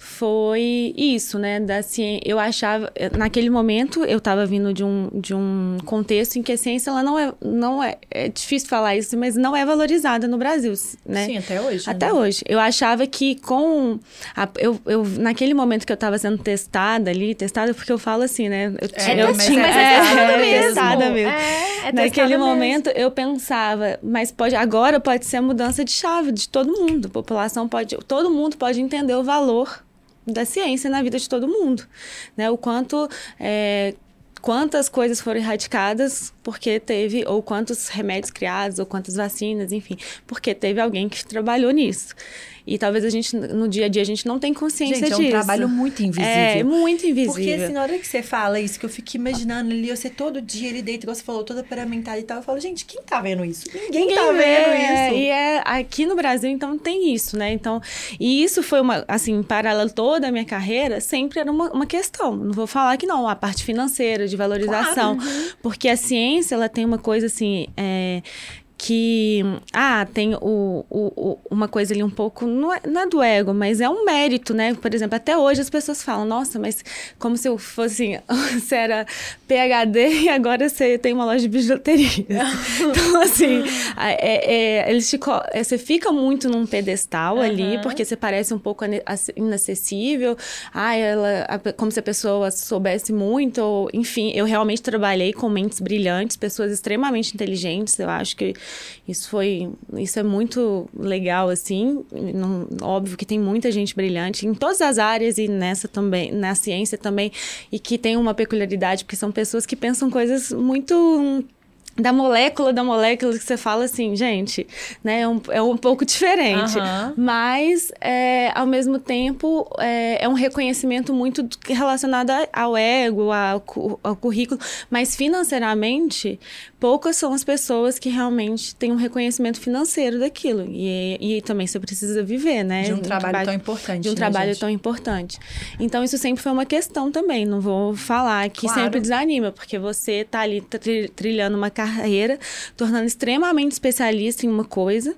Speaker 3: foi isso, né? Da ciência. Eu achava, naquele momento, eu estava vindo de um, de um contexto em que a ciência ela não é, não é, é difícil falar isso, mas não é valorizada no Brasil, né?
Speaker 1: Sim, até hoje.
Speaker 3: Até né? hoje. Eu achava que com a, eu, eu naquele momento que eu estava sendo testada ali, testada porque eu falo assim, né? Eu,
Speaker 2: é, eu tinha, mas é, testada é, mesmo.
Speaker 3: Testada mesmo. É, é naquele momento mesmo. eu pensava, mas pode agora pode ser a mudança de chave de todo mundo. A população pode, todo mundo pode entender o valor da ciência na vida de todo mundo, né? O quanto é, quantas coisas foram erradicadas porque teve ou quantos remédios criados ou quantas vacinas, enfim, porque teve alguém que trabalhou nisso. E talvez a gente, no dia a dia, a gente não tem consciência
Speaker 1: gente,
Speaker 3: disso.
Speaker 1: é um trabalho muito invisível.
Speaker 3: É, muito invisível.
Speaker 1: Porque, assim, na hora que você fala isso, que eu fico imaginando ali, você todo dia ele deita, igual você falou, toda paramentada e tal, eu falo, gente, quem tá vendo isso? Ninguém, Ninguém tá vendo isso.
Speaker 3: E é, aqui no Brasil, então, tem isso, né? Então, e isso foi uma, assim, paralelo toda a minha carreira, sempre era uma, uma questão. Não vou falar que não, a parte financeira, de valorização. Claro, uhum. Porque a ciência, ela tem uma coisa, assim, é, que ah tem o, o, o, uma coisa ali um pouco não é, não é, do ego mas é um mérito né? Por exemplo até hoje as pessoas falam nossa mas como se eu fosse <laughs> você era PhD e agora você tem uma loja de bijuteria. <laughs> Então assim é, é, eles te, é, você fica muito num pedestal uhum. ali porque você parece um pouco inacessível. Ah ela como se a pessoa soubesse muito ou, enfim eu realmente trabalhei com mentes brilhantes pessoas extremamente inteligentes eu acho que isso foi, isso é muito legal assim. Não, óbvio que tem muita gente brilhante em todas as áreas e nessa também, na ciência também, e que tem uma peculiaridade porque são pessoas que pensam coisas muito da molécula da molécula que você fala assim, gente, né? É um, é um pouco diferente. Uhum. Mas, é, ao mesmo tempo, é, é, um reconhecimento muito relacionado ao ego, ao, ao currículo. Mas, financeiramente, poucas são as pessoas que realmente têm um reconhecimento financeiro daquilo. E, e também você precisa viver, né?
Speaker 1: De um, um trabalho, trabalho, tão importante.
Speaker 3: De um
Speaker 1: né,
Speaker 3: trabalho
Speaker 1: gente?
Speaker 3: tão importante. Então, isso sempre foi uma questão também. Não vou falar que claro. sempre desanima, porque você tá ali trilhando uma carreira, tornando extremamente especialista em uma coisa.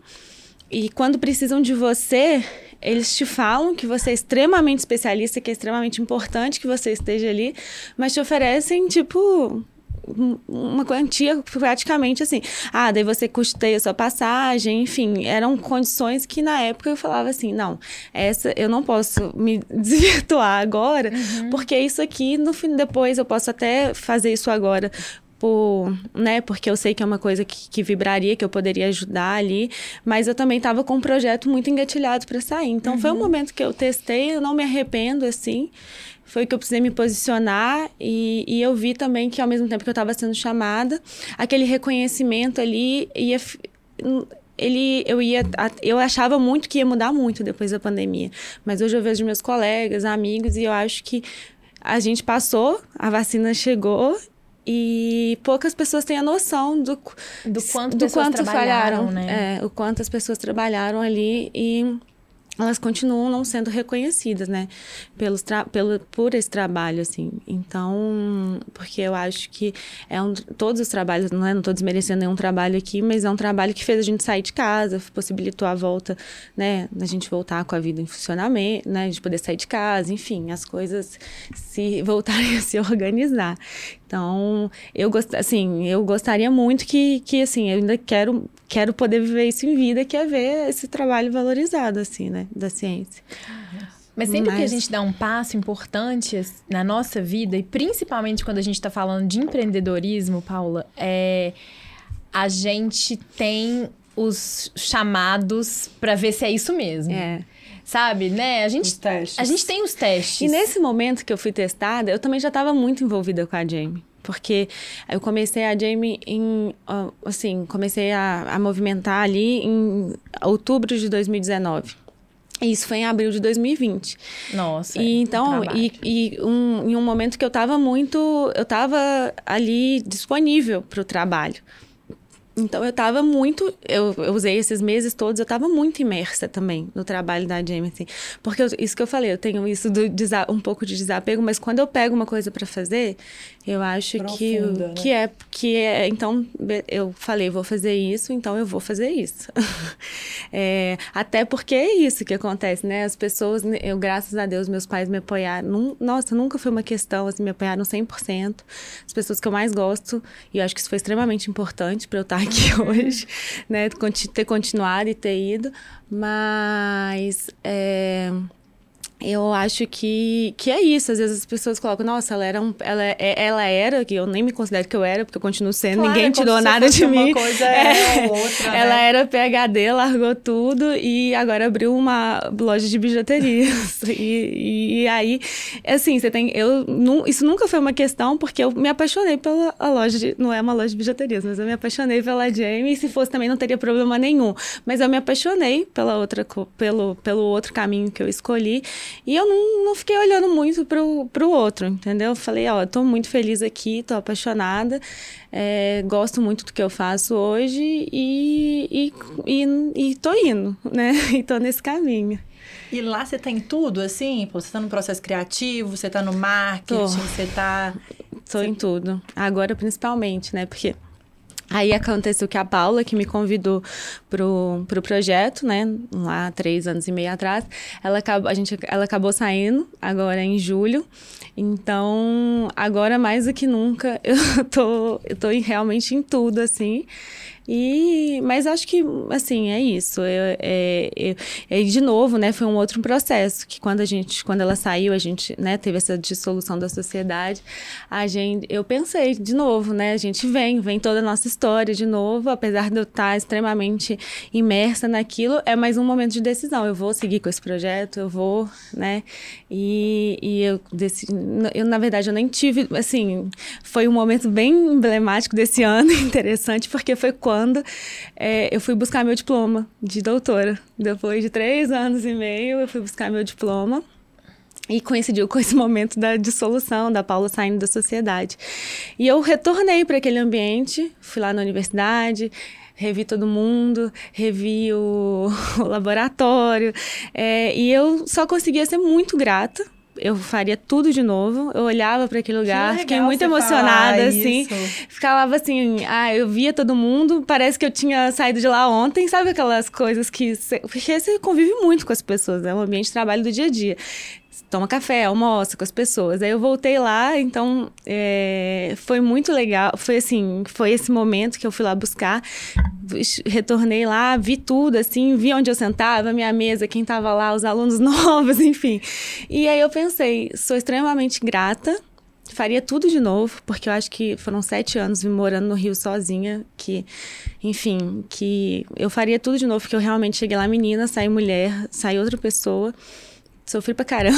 Speaker 3: E quando precisam de você, eles te falam que você é extremamente especialista, que é extremamente importante que você esteja ali, mas te oferecem, tipo, uma quantia praticamente assim. Ah, daí você custeia a sua passagem, enfim, eram condições que na época eu falava assim, não, essa eu não posso me <laughs> desvirtuar agora, uhum. porque isso aqui no fim depois eu posso até fazer isso agora por, né, porque eu sei que é uma coisa que, que vibraria, que eu poderia ajudar ali, mas eu também estava com um projeto muito engatilhado para sair. Então uhum. foi um momento que eu testei, eu não me arrependo assim foi que eu precisei me posicionar e, e eu vi também que ao mesmo tempo que eu estava sendo chamada, aquele reconhecimento ali ia ele eu ia eu achava muito que ia mudar muito depois da pandemia, mas hoje eu vejo meus colegas, amigos e eu acho que a gente passou, a vacina chegou e poucas pessoas têm a noção do,
Speaker 2: do quanto, do quanto falharam,
Speaker 3: né? É, o quanto as pessoas trabalharam ali e elas continuam não sendo reconhecidas, né, pelos pelo, por esse trabalho, assim. Então, porque eu acho que é um, todos os trabalhos, não é, não estou desmerecendo nenhum trabalho aqui, mas é um trabalho que fez a gente sair de casa, possibilitou a volta, né, da gente voltar com a vida em funcionamento, né, de poder sair de casa, enfim, as coisas se <laughs> voltarem a se organizar. Então, eu gost, assim, eu gostaria muito que, que assim, eu ainda quero, quero poder viver isso em vida, que é ver esse trabalho valorizado, assim, né, da ciência.
Speaker 2: Mas sempre Mas... que a gente dá um passo importante na nossa vida, e principalmente quando a gente está falando de empreendedorismo, Paula, é, a gente tem os chamados para ver se é isso mesmo.
Speaker 3: É.
Speaker 2: Sabe, né? A gente, a gente tem os testes.
Speaker 3: E nesse momento que eu fui testada, eu também já estava muito envolvida com a Jamie. Porque eu comecei a Jamie em. Assim, comecei a, a movimentar ali em outubro de 2019. E isso foi em abril de 2020.
Speaker 2: Nossa.
Speaker 3: E
Speaker 2: é
Speaker 3: então, e, e um, em um momento que eu estava muito. Eu estava ali disponível para o trabalho. Então eu estava muito, eu, eu usei esses meses todos, eu estava muito imersa também no trabalho da Jamie, assim. Porque eu- isso que eu falei, eu tenho isso do um pouco de desapego, mas quando eu pego uma coisa para fazer, eu acho que,
Speaker 1: Profunda, né?
Speaker 3: que é que é, então eu falei, vou fazer isso, então eu vou fazer isso. <laughs> É, até porque é isso que acontece, né? As pessoas, né, eu graças a Deus, meus pais me apoiaram. Nun- nossa, nunca foi uma questão, assim, me apoiaram 100%. As pessoas que eu mais gosto, e eu acho que isso foi extremamente importante para eu estar aqui <laughs> hoje, né? Ter continuado e ter ido. Mas é, eu acho que, que é isso. Às vezes as pessoas colocam, nossa, ela era, um, ela, é- ela era, que eu nem me considero que eu era, porque eu continuo sendo,
Speaker 1: Claro,
Speaker 3: ninguém
Speaker 1: é
Speaker 3: tirou nada de
Speaker 1: uma
Speaker 3: mim.
Speaker 1: coisa é outra, né?
Speaker 3: Ela era PHD, largou tudo e agora abriu uma loja de bijuterias. <laughs> e, e aí, assim, você tem. Eu, isso nunca foi uma questão, porque eu me apaixonei pela loja de. Não é uma loja de bijuterias, mas eu me apaixonei pela Jamie. E se fosse também não teria problema nenhum. Mas eu me apaixonei pela outra, pelo, pelo outro caminho que eu escolhi. E eu não, não fiquei olhando muito pro, pro outro, entendeu? Eu falei, ó, eu tô muito feliz aqui, tô apaixonada. é, gosto muito do que eu faço hoje e, e, e, e tô indo, né? <laughs> E tô nesse caminho.
Speaker 1: E lá você tem tudo, assim? Pô, Você tá no processo criativo, você tá no marketing,
Speaker 3: Tô.
Speaker 1: você tá...
Speaker 3: Tô em tudo. Agora, principalmente, né? Porque aí aconteceu que a Paula, que me convidou pro, pro projeto, né? Lá três anos e meio atrás, ela acabou, a gente, ela acabou saindo agora em julho. Então, agora mais do que nunca, <laughs> eu tô, eu tô realmente em tudo, assim. E, mas acho que, assim, é isso. Eu, é, eu- de novo, né, foi um outro processo, que quando a gente, quando ela saiu, a gente, né, teve essa dissolução da sociedade, a gente, eu pensei, de novo, né, a gente vem, vem toda a nossa história de novo, apesar de eu estar extremamente imersa naquilo, é mais um momento de decisão, eu vou seguir com esse projeto, eu vou, né, e, e eu decidi, eu, na verdade, eu nem tive, assim, foi um momento bem emblemático desse ano, <laughs> interessante, porque foi quando é, eu fui buscar meu diploma de doutora. Depois de três anos e meio, eu fui buscar meu diploma. E coincidiu com esse <laughs> momento da dissolução, da Paula saindo da sociedade. E eu retornei para aquele ambiente, fui lá na universidade, revi todo mundo, revi o, <laughs> o laboratório, é, e eu só conseguia ser muito grata. Eu faria tudo de novo. Eu olhava para aquele lugar, fiquei muito emocionada, assim.
Speaker 1: isso.
Speaker 3: Ficava assim, ah, eu via todo mundo, parece que eu tinha saído de lá ontem, sabe aquelas coisas que. Porque você convive muito com as pessoas, é um ambiente de trabalho do dia a dia. Toma café, almoça com as pessoas. Aí eu voltei lá, então é, foi muito legal. Foi assim, foi esse momento que eu fui lá buscar. Retornei lá, vi tudo, assim, vi onde eu sentava, minha mesa, quem tava lá, os alunos <laughs> novos, enfim. E aí eu pensei, sou extremamente grata faria tudo de novo, porque eu acho que foram sete anos morando no Rio sozinha, que, enfim, que eu faria tudo de novo, porque eu realmente cheguei lá menina, saí mulher, saí outra pessoa. Sofri pra caramba,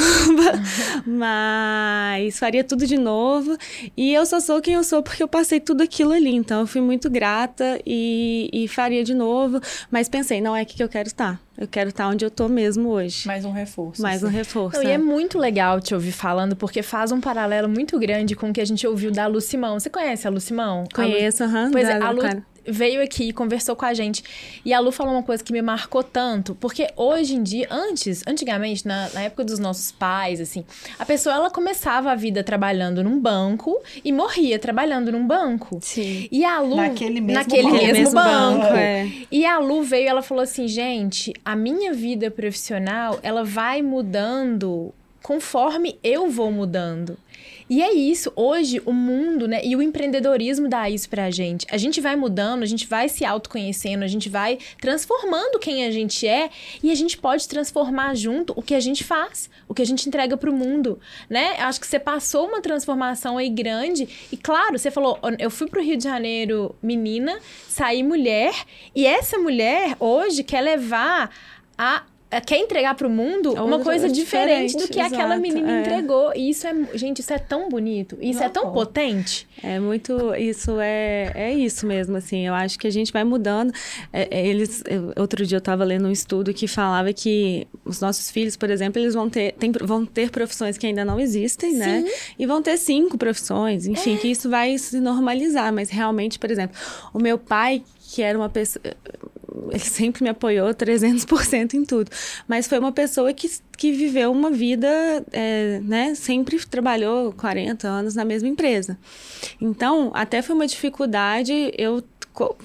Speaker 3: <laughs> mas faria tudo de novo. E eu só sou quem eu sou porque eu passei tudo aquilo ali. Então eu fui muito grata e, e faria de novo. Mas pensei, não é aqui que eu quero estar. Eu quero estar onde eu tô mesmo hoje.
Speaker 1: Mais um reforço.
Speaker 3: Mais um
Speaker 1: assim.
Speaker 3: reforço.
Speaker 2: Não, e é
Speaker 3: é.
Speaker 2: muito legal te ouvir falando, porque faz um paralelo muito grande com o que a gente ouviu da Lu Simão. Você conhece a Lu Simão? A Lu-
Speaker 3: Conheço, aham.
Speaker 2: Pois é, a Lu
Speaker 3: cara.
Speaker 2: Veio aqui e conversou com a gente. E a Lu falou uma coisa que me marcou tanto, porque hoje em dia, antes, antigamente, na, na época dos nossos pais, assim, a pessoa ela começava a vida trabalhando num banco e morria trabalhando num banco.
Speaker 3: Sim.
Speaker 2: E a Lu.
Speaker 1: Naquele mesmo
Speaker 2: naquele
Speaker 1: banco.
Speaker 2: mesmo,
Speaker 3: Mesmo
Speaker 2: banco.
Speaker 3: banco, é.
Speaker 2: E a Lu veio e ela falou assim: gente, a minha vida profissional, ela vai mudando conforme eu vou mudando. E é isso. Hoje, o mundo, né? E o empreendedorismo dá isso pra gente. A gente vai mudando, a gente vai se autoconhecendo, a gente vai transformando quem a gente é e a gente pode transformar junto o que a gente faz, o que a gente entrega pro mundo, né? Acho que você passou uma transformação aí grande e, claro, você falou, eu fui pro Rio de Janeiro menina, saí mulher e essa mulher hoje quer levar a quer entregar para o mundo uma coisa diferente, diferente, do que exato, aquela menina é. entregou. E isso é, gente, isso é tão bonito, isso Não, é tão potente.
Speaker 3: É muito, isso é, é isso mesmo, assim. Eu acho que a gente vai mudando. É, é eles, outro dia eu estava lendo um estudo que falava que os nossos filhos, por exemplo, eles vão ter, tem, vão ter profissões que ainda não existem, né? Sim. né? E vão ter cinco profissões, enfim, é. que isso vai se normalizar. Mas realmente, por exemplo, o meu pai que era uma pessoa ele sempre me apoiou 300% em tudo. Mas foi uma pessoa que, que viveu uma vida, é, né? Sempre trabalhou 40 anos na mesma empresa. Então, até foi uma dificuldade eu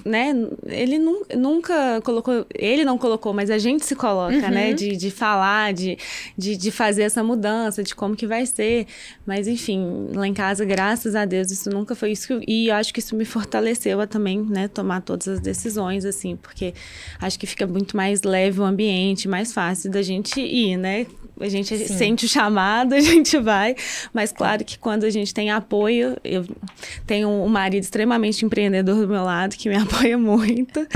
Speaker 3: né, ele nunca colocou, ele não colocou, mas a gente se coloca, né, uhum. né, de, de falar, de, de, de, fazer essa mudança, de como que vai ser. Mas, enfim, lá em casa, graças a Deus, isso nunca foi isso. Que, e eu acho que isso me fortaleceu a também, né, tomar todas as decisões, assim, porque acho que fica muito mais leve o ambiente, mais fácil da gente ir, né? A gente Sim. sente o chamado, <laughs> a gente vai. Mas claro que quando a gente tem apoio, eu tenho um marido extremamente empreendedor do meu lado, que me <laughs> apoia muito.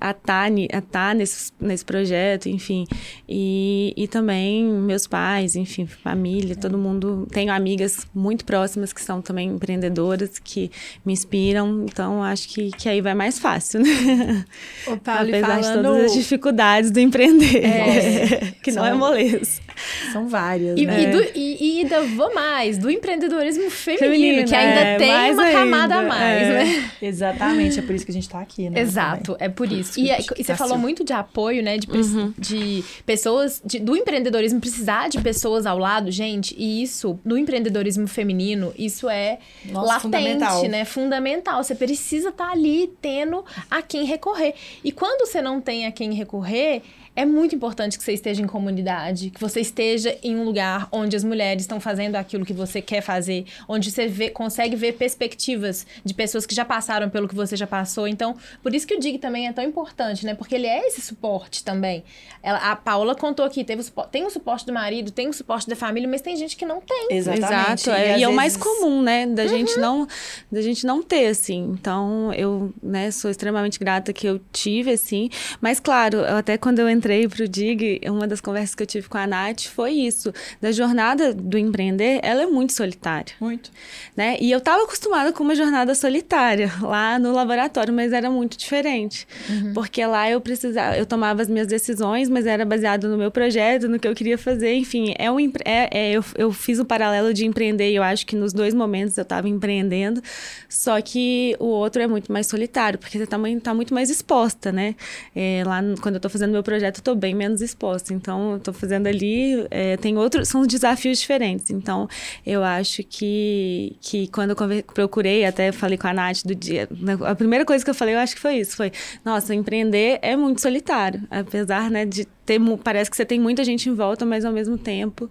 Speaker 3: A, Tani, a Tá nesse, nesse projeto, enfim. E, e também meus pais, enfim, família, todo mundo. Tenho amigas muito próximas que são também empreendedoras, que me inspiram. Então, acho que, que aí vai mais fácil, né?
Speaker 1: Ô, Paulo, <laughs>
Speaker 3: Apesar falando... de todas as dificuldades do empreender. É, que são... não é moleza. <laughs>
Speaker 1: São várias,
Speaker 2: e,
Speaker 1: né?
Speaker 2: E, do, e, e ainda vou mais, do empreendedorismo feminino, feminino que ainda é, tem uma ainda, camada a mais, é. né?
Speaker 1: Exatamente, é por isso que a gente tá aqui, né?
Speaker 2: Exato, também. é por isso. E, é, e você falou muito de apoio, né? De, uhum. de pessoas, de, do empreendedorismo, precisar de pessoas ao lado, gente, e isso, no empreendedorismo feminino, isso é Nossa, latente, fundamental. né? Fundamental. Você precisa estar tá ali tendo a quem recorrer. E quando você não tem a quem recorrer, é muito importante que você esteja em comunidade, que você esteja em um lugar onde as mulheres estão fazendo aquilo que você quer fazer, onde você vê, consegue ver perspectivas de pessoas que já passaram pelo que você já passou. Então, por isso que o DIG também é tão importante, né? Porque ele é esse suporte também. Ela, a Paula contou aqui, teve o, tem o suporte do marido, tem o suporte da família, mas tem gente que não tem.
Speaker 3: Exatamente. Exato. É, e, e é o mais comum, né? Da uhum. gente não da gente não ter, assim. Então, eu, né, sou extremamente grata que eu tive, assim. Mas, claro, até quando eu entrei entrei para o DIG, uma das conversas que eu tive com a Nath foi isso. Da jornada do empreender, ela é muito solitária.
Speaker 1: Muito.
Speaker 3: Né? E eu estava acostumada com uma jornada solitária lá no laboratório, mas era muito diferente. Uhum. Porque lá eu precisava, eu tomava as minhas decisões, mas era baseado no meu projeto, no que eu queria fazer. Enfim, é um, é, é eu, eu fiz o um paralelo de empreender e eu acho que nos dois momentos eu estava empreendendo. Só que o outro é muito mais solitário, porque você está tá muito mais exposta, né? É, lá, quando eu estou fazendo meu projeto, eu tô bem menos exposta. Então, eu tô fazendo ali, é, tem outros, são desafios diferentes. Então, eu acho que, que quando eu procurei, até falei com a Nath do dia, né, a primeira coisa que eu falei, eu acho que foi isso, foi, nossa, empreender é muito solitário, apesar, né, de ter, parece que você tem muita gente em volta, mas ao mesmo tempo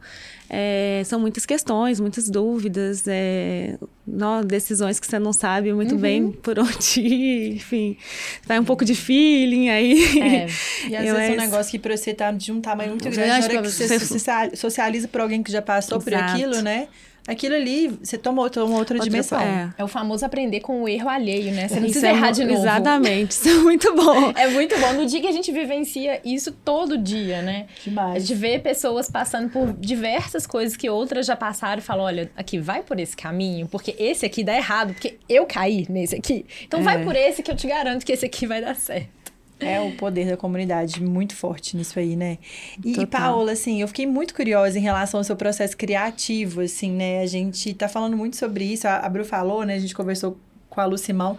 Speaker 3: é, são muitas questões, muitas dúvidas, é, não, decisões que você não sabe muito uhum. bem por <laughs> onde ir, enfim, vai um pouco de feeling aí.
Speaker 1: É. E <laughs> às vezes é um negócio que para você tá de um tamanho muito grande, na hora que você, você <laughs> socializa por alguém que já passou Exato. por aquilo, né? Aquilo ali, você toma outra, uma outra, outra dimensão.
Speaker 2: É. é. o famoso aprender com o erro alheio, né? Você não precisa é errar de novo.
Speaker 3: Exatamente, <laughs> isso é <laughs> muito bom.
Speaker 2: é muito bom. No dia que a gente vivencia isso todo dia, né?
Speaker 1: Demais.
Speaker 2: A gente vê pessoas passando por diversas coisas que outras já passaram e falam, olha, aqui, vai por esse caminho, porque esse aqui dá errado, porque eu caí nesse aqui. Então é. vai por esse que eu te garanto que esse aqui vai dar certo.
Speaker 1: É o poder da comunidade muito forte nisso aí, né? E, e, Paola, assim, eu fiquei muito curiosa em relação ao seu processo criativo, assim, né? A gente tá falando muito sobre isso, a, a Bru falou, né? A gente conversou com a Lu Simão.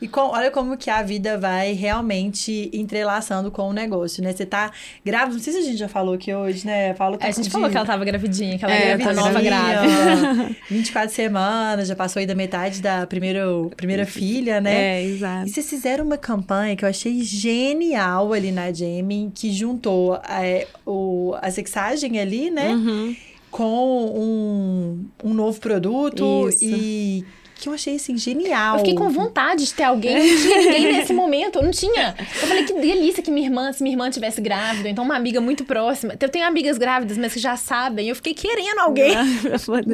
Speaker 1: E com, olha como que a vida vai realmente entrelaçando com o negócio, né? Você tá grávida, não sei se a gente já falou aqui hoje, né?
Speaker 2: Paulo tá a gente falou que ela tava gravidinha, que ela é, tá nova grávida. <laughs> <laughs>
Speaker 1: 24 semanas, já passou aí da metade da primeira, primeira filha, né?
Speaker 3: É, exato.
Speaker 1: E vocês fizeram uma campanha que eu achei genial ali na Jamie, que juntou é, o, a sexagem ali, né? Uhum com um, um novo produto
Speaker 3: Isso.
Speaker 1: e que eu achei assim genial.
Speaker 2: Eu fiquei com vontade de ter alguém, não tinha ninguém nesse momento, eu não tinha. Eu falei que delícia que minha irmã, se minha irmã tivesse grávida, então uma amiga muito próxima. Eu tenho amigas grávidas, mas que já sabem, eu fiquei querendo alguém.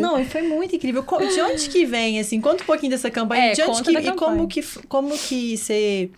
Speaker 1: Não, e foi muito incrível. De onde que vem, assim? Conta um pouquinho dessa campanha.
Speaker 2: É,
Speaker 1: de onde
Speaker 2: conta
Speaker 1: que,
Speaker 2: da
Speaker 1: e
Speaker 2: campanha.
Speaker 1: como que, como que você...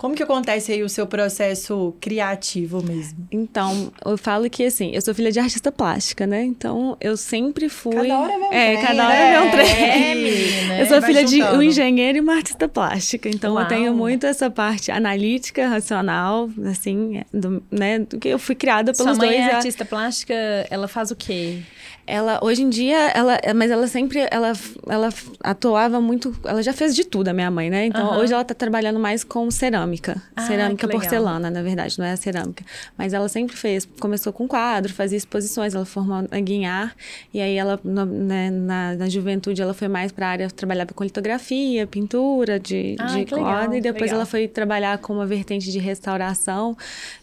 Speaker 1: Como que acontece aí o seu processo criativo mesmo?
Speaker 3: Então, eu falo que assim, eu sou filha de artista plástica, né? Então, eu sempre fui.
Speaker 1: Cada hora vem um
Speaker 3: É,
Speaker 1: trem,
Speaker 3: cada hora
Speaker 1: né?
Speaker 3: vem um trem.
Speaker 2: É, <laughs> menina.
Speaker 3: Eu sou
Speaker 1: vai
Speaker 3: filha de
Speaker 1: juntando.
Speaker 3: um engenheiro e uma artista plástica, então
Speaker 2: Uau.
Speaker 3: eu tenho muito essa parte analítica, racional, assim, do, né, do que eu fui criada
Speaker 2: Sua
Speaker 3: pelos
Speaker 2: mãe
Speaker 3: dois.
Speaker 2: é
Speaker 3: e a-
Speaker 2: artista plástica, ela faz o quê?
Speaker 3: Ela, hoje em dia, ela, mas ela sempre, ela, ela atuava muito, ela já fez de tudo, a minha mãe, né? Então,
Speaker 2: Aham.
Speaker 3: hoje ela tá trabalhando mais com cerâmica.
Speaker 2: Ah,
Speaker 3: cerâmica porcelana, na verdade, não é a cerâmica. Mas ela sempre fez, começou com quadro, fazia exposições, ela formou a Guinhar, e aí ela, no- né, na, na juventude, ela foi mais pra área, trabalhava com litografia, pintura, de,
Speaker 2: Ah,
Speaker 3: de
Speaker 2: que legal,
Speaker 3: corda, e depois ela foi trabalhar com uma vertente de restauração,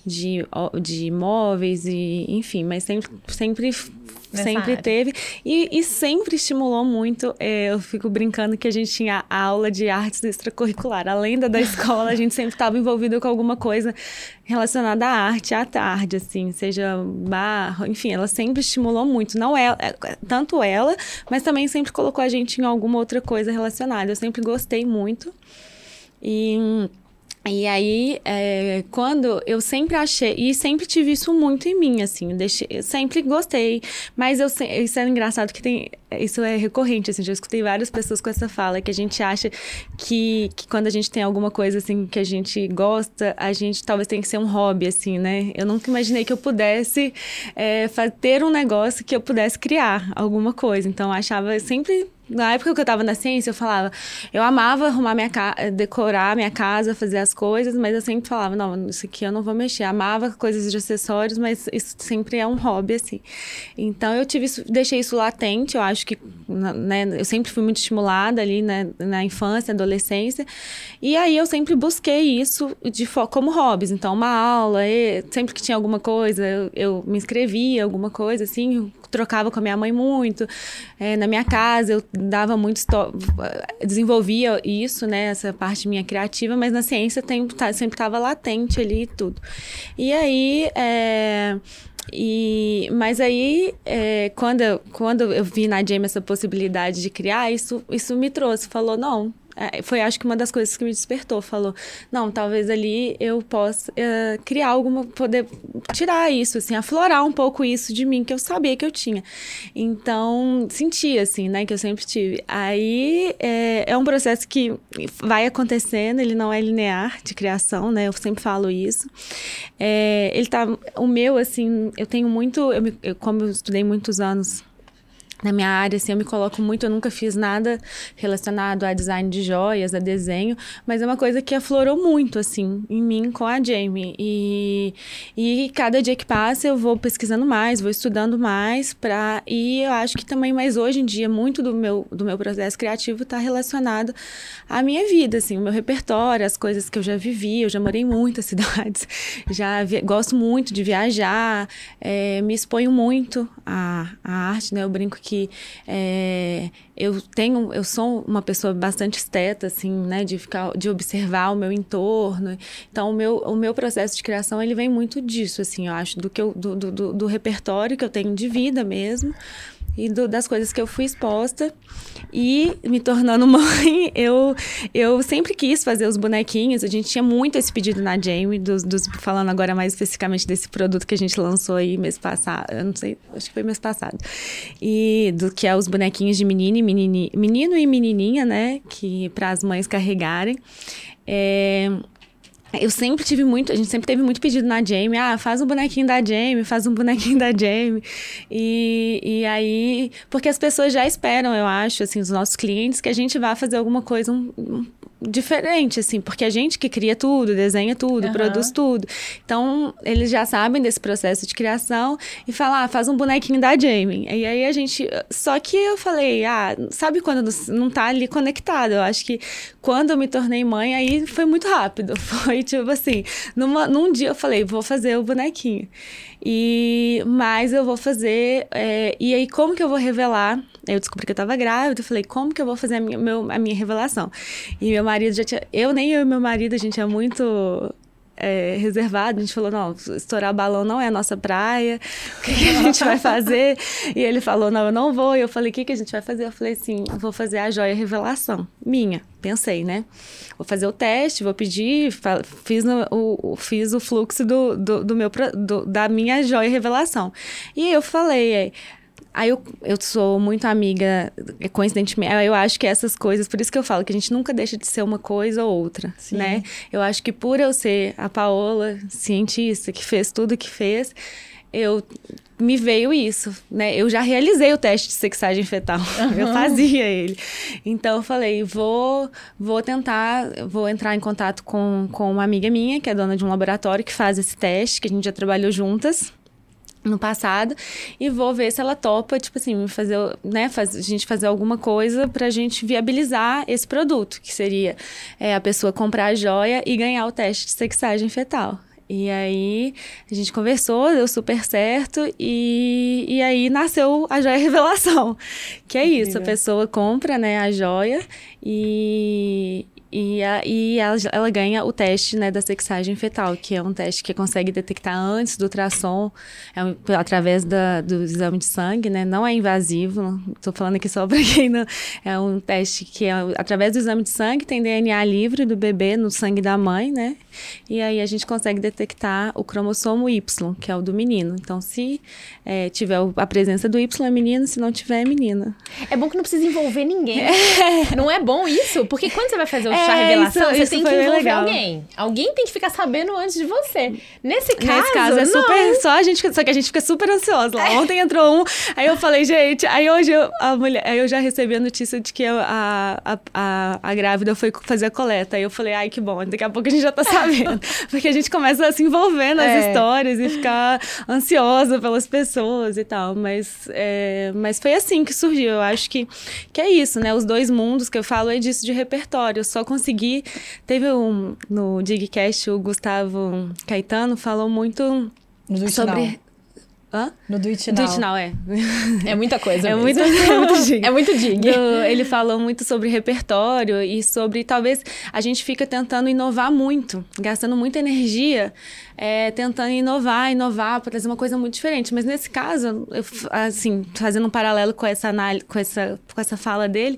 Speaker 3: de, de móveis, e enfim, mas sempre, sempre sempre
Speaker 2: área.
Speaker 3: teve e, e sempre estimulou muito. é, eu fico brincando que a gente tinha aula de artes extracurricular. Além da da escola, a gente sempre estava envolvido com alguma coisa relacionada à arte à tarde, assim, seja barro, enfim, ela sempre estimulou muito. Não é tanto ela, mas também sempre colocou a gente em alguma outra coisa relacionada. Eu sempre gostei muito. E e aí, é, quando eu sempre achei, e sempre tive isso muito em mim, assim, eu deixei, eu sempre gostei, mas eu, isso é engraçado que tem, isso é recorrente, assim, já escutei várias pessoas com essa fala, que a gente acha que, que quando a gente tem alguma coisa, assim, que a gente gosta, a gente talvez tenha que ser um hobby, assim, né? Eu nunca imaginei que eu pudesse é, ter um negócio que eu pudesse criar alguma coisa, então eu achava sempre na época que eu tava na ciência, eu falava, eu amava arrumar minha casa, decorar minha casa, fazer as coisas, mas eu sempre falava, não, isso aqui eu não vou mexer. Amava coisas de acessórios, mas isso sempre é um hobby, assim. Então eu tive isso, deixei isso latente, eu acho que, né, eu sempre fui muito estimulada ali, né, na infância, adolescência. E aí eu sempre busquei isso de como hobbies. Então, uma aula, sempre que tinha alguma coisa, eu, eu me inscrevia, alguma coisa, assim, trocava com a minha mãe muito. É, na minha casa, eu dava muito. desenvolvia isso, né? Essa parte minha criativa, mas na ciência tem, tá- sempre estava latente ali e tudo. E aí. é, e, mas aí, é, quando, eu, quando eu vi na Jamie essa possibilidade de criar, isso, isso me trouxe. Falou, não, foi acho que uma das coisas que me despertou. Falou, não, talvez ali eu possa é, criar alguma, poder tirar isso, assim, aflorar um pouco isso de mim que eu sabia que eu tinha. Então, senti, assim, né, que eu sempre tive. Aí é, é um processo que vai acontecendo, ele não é linear de criação, né, eu sempre falo isso. É, ele tá, o meu, assim, eu tenho muito, eu, me- eu- como eu estudei muitos anos na minha área, assim, eu me coloco muito, eu nunca fiz nada relacionado a design de joias, a desenho, mas é uma coisa que aflorou muito, assim, em mim com a Jamie. E, e cada dia que passa eu vou pesquisando mais, vou estudando mais, pra, e eu acho que também, mas hoje em dia, muito do meu, do meu processo criativo está relacionado à minha vida, assim, o meu repertório, as coisas que eu já vivi, eu já morei em muitas <laughs> cidades, já vi- gosto muito de viajar, é, me exponho muito à, à arte, né? Eu brinco que é, eu tenho, eu sou uma pessoa bastante esteta, assim, né? De ficar, de observar o meu entorno. Então, o meu, o meu processo de criação ele vem muito disso, assim, eu acho, do que eu, do, do- do repertório que eu tenho de vida mesmo e do- das coisas que eu fui exposta. E me tornando <laughs> mãe, eu, eu sempre quis fazer os bonequinhos. A gente tinha muito esse pedido na Jamie, dos, dos- falando agora mais especificamente desse produto que a gente lançou aí mês passado. Eu não sei, acho que foi mês passado. E do que é os bonequinhos de menino e menino e menininha, né? Que para as mães carregarem. É, eu sempre tive muito, a gente sempre teve muito pedido na Jamie, ah, faz um bonequinho da Jamie, faz um bonequinho da Jamie. E, e aí, porque as pessoas já esperam, eu acho, assim, os nossos clientes, que a gente vá fazer alguma coisa, um, um- diferente, assim, porque a gente que cria tudo, desenha tudo, uhum. produz tudo. Então, eles já sabem desse processo de criação e falam, ah, faz um bonequinho da Jamie. E aí a gente. Só que eu falei, ah, sabe quando não tá ali conectado? Eu acho que quando eu me tornei mãe, aí foi muito rápido. <laughs> Foi tipo assim, numa, num dia eu falei, vou fazer o bonequinho. E mas eu vou fazer. É, e aí, como que eu vou revelar? Eu descobri que eu tava grávida, eu falei, como que eu vou fazer a minha, meu, a minha revelação? E meu marido já tinha. Eu nem eu e meu marido, a gente é muito é, reservado. A gente falou: não, estourar balão não é a nossa praia, o que, que, a gente vai fazer? E ele falou: não, eu não vou. E eu falei: o que, que a gente vai fazer? Eu falei assim: vou fazer a joia revelação. Minha, pensei, né? Vou fazer o teste, vou pedir, fiz, no, o, fiz o fluxo do, do, do meu, do, da minha joia revelação. E eu falei: Aí eu, eu sou muito amiga, coincidentemente, eu acho que essas coisas, por isso que eu falo que a gente nunca deixa de ser uma coisa ou outra, Sim. né? Eu acho que por eu ser a Paola, cientista, que fez tudo que fez, eu me veio isso, né? Eu já realizei o teste de sexagem fetal. Uhum. <laughs> Eu fazia ele. Então eu falei, vou vou tentar, vou entrar em contato com, com uma amiga minha, que é dona de um laboratório que faz esse teste, que a gente já trabalhou juntas no passado e vou ver se ela topa, tipo assim, fazer, né, faz, a gente fazer alguma coisa pra gente viabilizar esse produto, que seria é, a pessoa comprar a joia e ganhar o teste de sexagem fetal. E aí a gente conversou, deu super certo, e, e aí nasceu a joia revelação. <laughs> Que é isso, a pessoa compra né, a joia e, e, a, e ela, ela, ganha o teste né, da sexagem fetal, que é um teste que consegue detectar antes do ultrassom, é um, através da, do exame de sangue, né? Não é invasivo, estou falando aqui só <laughs> para quem não. É um teste que é através do exame de sangue, tem DNA livre do bebê no sangue da mãe, né? E aí a gente consegue detectar o cromossomo Y, que é o do menino. Então, se é, tiver a presença do Y é menino, se não tiver, é menina.
Speaker 2: É bom que não precisa envolver ninguém. <laughs> É. Não é bom isso? Porque quando você vai fazer o chá é, revelação, isso, você isso tem que envolver legal. alguém. Alguém tem que ficar sabendo antes de você. Nesse caso. Nesse caso,
Speaker 3: é não. super. Só, a gente, só que a gente fica super ansiosa. Lá. É. Ontem entrou um, aí eu falei, gente, aí hoje eu, a mulher, aí eu já recebi a notícia de que a, a, a, a grávida foi fazer a coleta. Aí eu falei, ai, que bom, daqui a pouco a gente já tá <laughs> sabendo. Porque a gente começa a se envolver nas é. histórias e ficar ansiosa pelas pessoas e tal. Mas, é, mas foi assim que surgiu. Eu acho que, que é isso, né? Os dois mundos que eu falo é disso de repertório. Eu só consegui. Teve um. No Digcast, o Gustavo Caetano falou muito sobre.
Speaker 1: Hã? No Do It Now.
Speaker 3: Do It Now, é.
Speaker 2: É muita coisa
Speaker 3: é. Muito, é <laughs> muito dig.
Speaker 2: É muito dig.
Speaker 3: Do, ele falou muito sobre repertório e sobre, talvez, a gente fica tentando inovar muito, gastando muita energia é, tentando inovar, inovar, para trazer uma coisa muito diferente. Mas nesse caso, eu, assim, fazendo um paralelo com essa, análise, com, essa, com essa fala dele,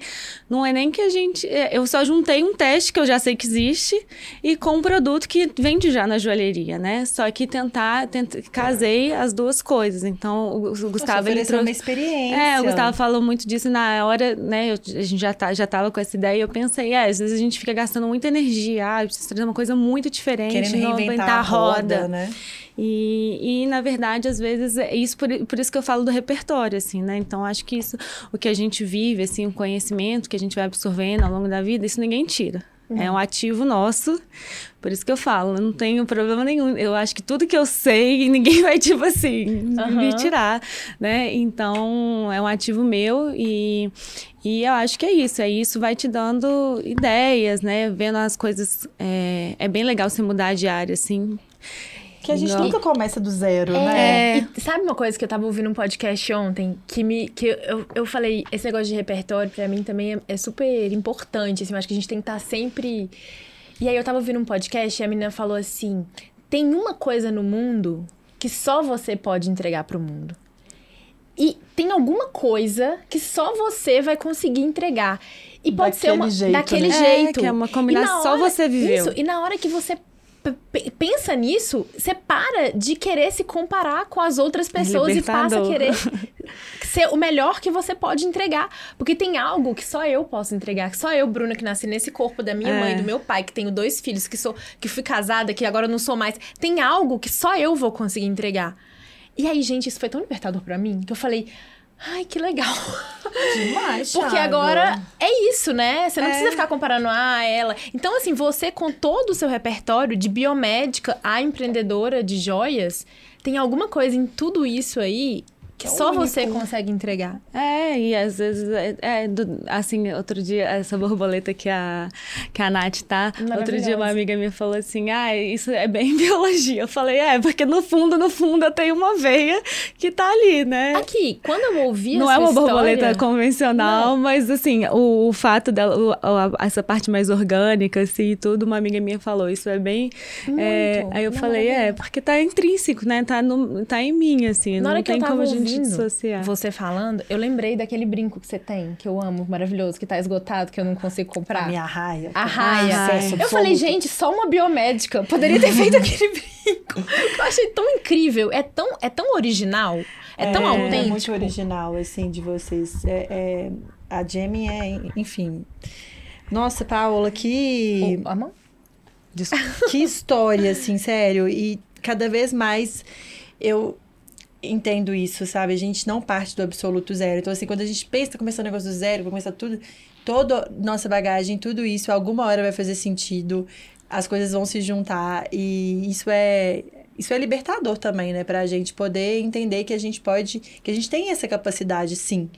Speaker 3: não é nem que a gente. É, eu só juntei um teste que eu já sei que existe e com um produto que vende já na joalheria, né? Só que tentar, tenta, casei as duas coisas. Então, o, o Gustavo.
Speaker 1: Ele trouxe uma experiência. É,
Speaker 3: o Gustavo falou muito disso na hora, né? Eu, a gente já, tá, já tava com essa ideia e eu pensei, é, às vezes a gente fica gastando muita energia, ah, eu preciso trazer uma coisa muito diferente,
Speaker 1: Querendo reinventar a roda né?
Speaker 3: E, e, na verdade, às vezes, é isso por, por isso que eu falo do repertório, assim, né? Então, acho que isso, o que a gente vive, assim, o conhecimento que a gente vai absorvendo ao longo da vida, isso ninguém tira. Uhum. É um ativo nosso, por isso que eu falo, eu não tenho problema nenhum. Eu acho que tudo que eu sei, <laughs> ninguém vai, tipo assim, uhum. me tirar, né? Então, é um ativo meu e, e eu acho que é isso. É isso, vai te dando ideias, né? Vendo as coisas. É, é bem legal você mudar de área, assim.
Speaker 1: Que a gente não. nunca começa do zero, é, né?
Speaker 2: E sabe uma coisa que eu tava ouvindo um podcast ontem? Que, me, que eu, eu falei, esse negócio de repertório pra mim também é, é super importante. Assim, eu acho que a gente tem que estar tá sempre. E aí eu tava ouvindo um podcast e a menina falou assim: tem uma coisa no mundo que só você pode entregar pro mundo. E tem alguma coisa que só você vai conseguir entregar. E pode daquele ser uma jeito, daquele né? jeito.
Speaker 3: É, que é uma combinação, só você viveu.
Speaker 2: Isso, e na hora que você pensa nisso, você para de querer se comparar com as outras pessoas e passa a querer <laughs> ser o melhor que você pode entregar. Porque tem algo que só eu posso entregar, que só eu, Bruna, que nasci nesse corpo da minha é. mãe, do meu pai, que tenho dois filhos, que sou que fui casada, que agora não sou mais. Tem algo que só eu vou conseguir entregar. E aí, gente, isso foi tão libertador para mim que eu falei: Ai, que legal.
Speaker 1: Demais,
Speaker 2: Porque
Speaker 1: Thiago.
Speaker 2: agora é isso, né? Você não
Speaker 1: É.
Speaker 2: precisa ficar comparando ah, ela. Então, assim, você com todo o seu repertório de biomédica a empreendedora de joias, tem alguma coisa em tudo isso aí que
Speaker 1: É
Speaker 2: só
Speaker 1: único.
Speaker 2: você consegue entregar.
Speaker 3: É, e às vezes, é, é, do- assim, outro dia, essa borboleta que a, que a Nath tá, outro dia uma amiga me falou assim, ah, isso é bem <laughs> biologia. Eu falei, é, porque no fundo, no fundo, eu tenho uma veia que tá ali, né?
Speaker 2: Aqui, quando eu ouvi
Speaker 3: Não é uma borboleta
Speaker 2: história-
Speaker 3: convencional, mas assim, o, o fato dela, o- a- essa parte mais orgânica, assim, e tudo, uma amiga minha falou, isso é bem. é, aí eu
Speaker 2: Não,
Speaker 3: falei, é, porque tá intrínseco, né? Tá, no, tá em mim, assim.
Speaker 2: Na
Speaker 3: não
Speaker 2: hora que eu tava
Speaker 3: a gente
Speaker 2: ouvindo
Speaker 3: dissociar.
Speaker 2: você falando, eu lembrei daquele brinco que você tem, que eu amo, maravilhoso, que tá esgotado, que eu não consigo comprar.
Speaker 1: A minha raia.
Speaker 2: A raia.
Speaker 1: Acesso
Speaker 2: Eu falei, gente, só uma biomédica poderia ter feito aquele <laughs> brinco. Eu achei tão incrível, é tão, é tão original, é, tão
Speaker 1: É
Speaker 2: autêntico.
Speaker 1: muito original, assim, de vocês. É, é- a Jamie é, enfim. Nossa, Paola, que,
Speaker 2: Ô, Amor?
Speaker 1: que história, assim, sério. E cada vez mais eu entendo isso, sabe? A gente não parte do absoluto zero. Então, assim, quando a gente pensa, começando o negócio do zero, começar tudo, toda nossa bagagem, tudo isso, alguma hora vai fazer sentido, as coisas vão se juntar e isso é isso é libertador também, né, pra gente poder entender que a gente pode, que a gente tem essa capacidade sim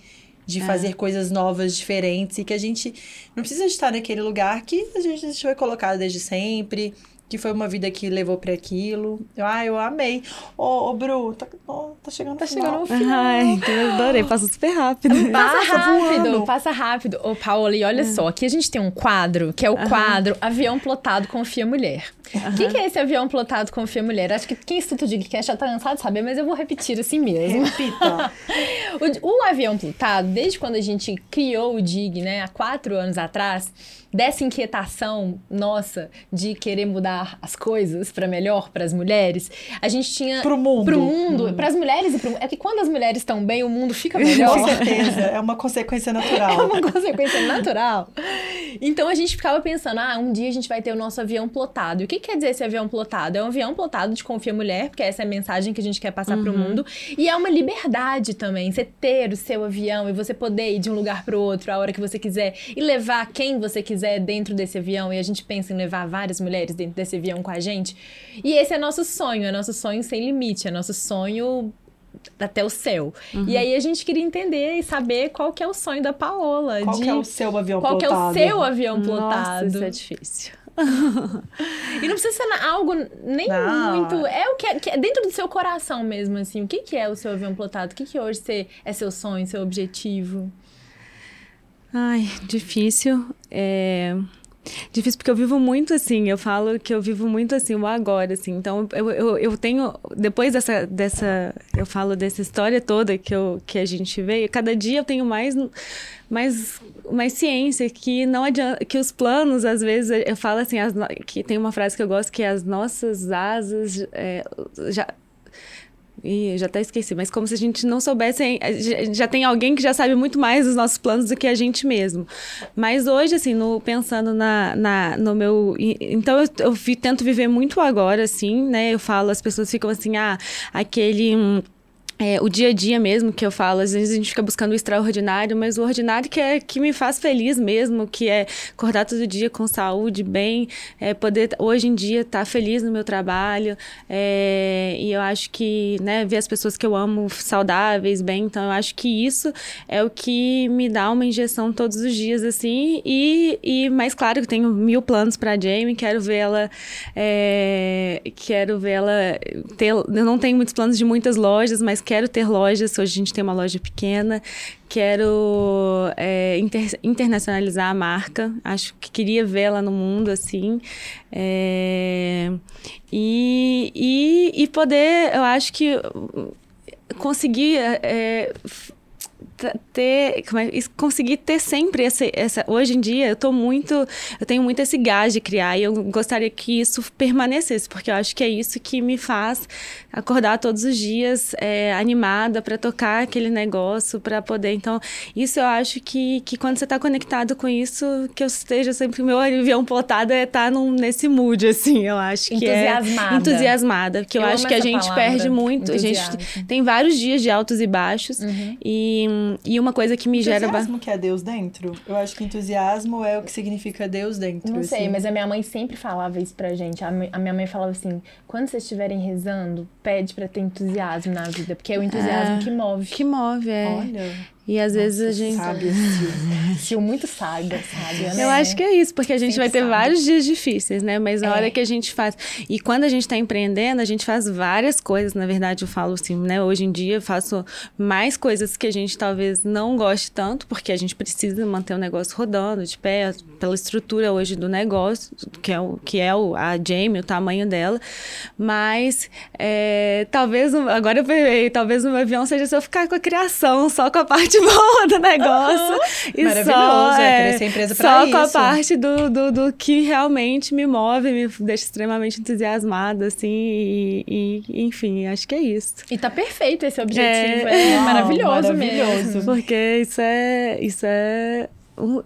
Speaker 1: de fazer coisas novas, diferentes e que a gente não precisa estar naquele lugar que a gente foi colocado desde sempre, que foi uma vida que levou pra aquilo. Ah, eu amei. Ô, ô Bru, tá, ó, tá chegando
Speaker 2: Tá
Speaker 1: final.
Speaker 2: chegando no final.
Speaker 3: Ai, que eu adorei, passa super rápido.
Speaker 2: Passa
Speaker 1: Passa
Speaker 2: rápido,
Speaker 1: voando.
Speaker 2: passa rápido. Ô, Paola, e olha só, aqui a gente tem um quadro, que é o quadro Avião Plotado Confia Mulher. O que, que é esse avião plotado Confia Mulher? Acho que quem estuda o Digcast já tá cansado de saber, mas eu vou repetir assim mesmo.
Speaker 1: Repita. <laughs>
Speaker 2: O, o avião plotado, desde quando a gente criou o DIG, né, há quatro anos atrás, dessa inquietação nossa de querer mudar as coisas para melhor para as mulheres, a gente tinha
Speaker 1: Pro mundo.
Speaker 2: pro mundo, para as mulheres e pro É que quando as mulheres estão bem, o mundo fica melhor.
Speaker 1: Com certeza. É uma consequência <laughs>
Speaker 2: É
Speaker 1: natural.
Speaker 2: uma consequência natural. Então a gente ficava pensando, ah, um dia a gente vai ter o nosso avião plotado. E o que quer dizer esse avião plotado? É um avião plotado de confia mulher, porque essa é a mensagem que a gente quer passar pro mundo. E é uma liberdade também, você ter o seu avião e você poder ir de um lugar pro outro a hora que você quiser e levar quem você quiser dentro desse avião. E a gente pensa em levar várias mulheres dentro desse avião com a gente. E esse é nosso sonho, é nosso sonho sem limite, é nosso sonho até o céu. E aí a gente queria entender e saber qual que é o sonho da Paola.
Speaker 1: Qual
Speaker 2: de...
Speaker 1: é o seu avião
Speaker 2: Qual que é o
Speaker 1: plotado?
Speaker 2: seu avião
Speaker 3: Nossa,
Speaker 2: plotado?
Speaker 3: isso é difícil.
Speaker 2: E não precisa ser algo nem
Speaker 1: Não.
Speaker 2: muito. É o que é, que é dentro do seu coração mesmo, assim. O que, que é o seu avião plotado? O que, que hoje você, é seu sonho, seu objetivo?
Speaker 3: Ai, difícil. É... Difícil porque eu vivo muito assim, eu falo que eu vivo muito assim, o agora, assim. Então, eu, eu, eu tenho, depois dessa, dessa, eu falo dessa história toda que, eu, que a gente vê, cada dia eu tenho mais, mais, mais ciência que não adianta, que os planos, às vezes, eu falo assim, as que tem uma frase que eu gosto que é as nossas asas é, já Eu já até esqueci, mas como se a gente não soubesse. já- tem alguém que já sabe muito mais dos nossos planos do que a gente mesmo. Mas hoje, assim, no, pensando na, na, no meu. e- Então, eu, eu vi- tento viver muito agora, assim, né? Eu falo, as pessoas ficam assim, ah, aquele. hum, é, o dia a dia mesmo que eu falo, às vezes a gente fica buscando o extraordinário, mas o ordinário que é que me faz feliz mesmo, que é acordar todo dia com saúde, bem, é, poder hoje em dia estar feliz no meu trabalho, é, e eu acho que, né, ver as pessoas que eu amo saudáveis, bem, então eu acho que isso é o que me dá uma injeção todos os dias, assim, e, e mais claro que tenho mil planos para Jamie, quero vê-la, é, quero vê-la eu não tenho muitos planos de muitas lojas, mas quero ter lojas, hoje a gente tem uma loja pequena, quero é, inter- internacionalizar a marca, acho que queria vê-la no mundo, assim, é, e, e, e poder, eu acho que conseguir é, f- ter, é, conseguir ter sempre essa, essa. Hoje em dia, eu tô muito. Eu tenho muito esse gás de criar e eu gostaria que isso permanecesse, porque eu acho que é isso que me faz acordar todos os dias é, animada para tocar aquele negócio, para poder. Então, isso eu acho que, que quando você tá conectado com isso, que eu esteja sempre. Meu avião plotado é estar tá num, nesse mood, assim, eu acho que
Speaker 2: entusiasmada.
Speaker 3: é. Entusiasmada. Porque eu, eu acho que a gente palavra, perde muito. A gente tem vários dias de altos e baixos. Uhum. E, e uma coisa que me
Speaker 1: entusiasmo
Speaker 3: gera.
Speaker 1: Entusiasmo que é Deus dentro? Eu acho que entusiasmo é o que significa Deus dentro.
Speaker 2: Não
Speaker 1: assim.
Speaker 2: sei, mas a minha mãe sempre falava isso pra gente. A minha mãe falava assim: quando vocês estiverem rezando, pede para ter entusiasmo na vida, porque é o entusiasmo é, que move.
Speaker 3: Que move, é.
Speaker 1: Olha.
Speaker 3: E às Nossa, vezes a gente.
Speaker 2: Sabe, <laughs> Sil muito sábia, sábia, né?
Speaker 3: Eu acho que é isso, porque a gente Sempre vai ter sabe. vários dias difíceis, né? Mas na é. hora que a gente faz. E quando a gente está empreendendo, a gente faz várias coisas. Na verdade, eu falo assim, né? Hoje em dia eu faço mais coisas que a gente talvez não goste tanto, porque a gente precisa manter o negócio rodando de pé, pela estrutura hoje do negócio, que é, o, que é o, a Jamie, o tamanho dela. Mas é, talvez, agora eu peguei, talvez o meu avião seja se eu ficar com a criação, só com a <laughs> parte boa do negócio. Uhum.
Speaker 1: E Maravilhoso, só, é, crescer a empresa pra
Speaker 3: Só
Speaker 1: isso.
Speaker 3: com a parte do, do, do, que realmente me move, me deixa extremamente entusiasmada, assim, e, e, enfim, acho que é isso.
Speaker 2: E tá perfeito esse objetivo, é, é maravilhoso, maravilhoso mesmo.
Speaker 3: Porque isso é, isso é,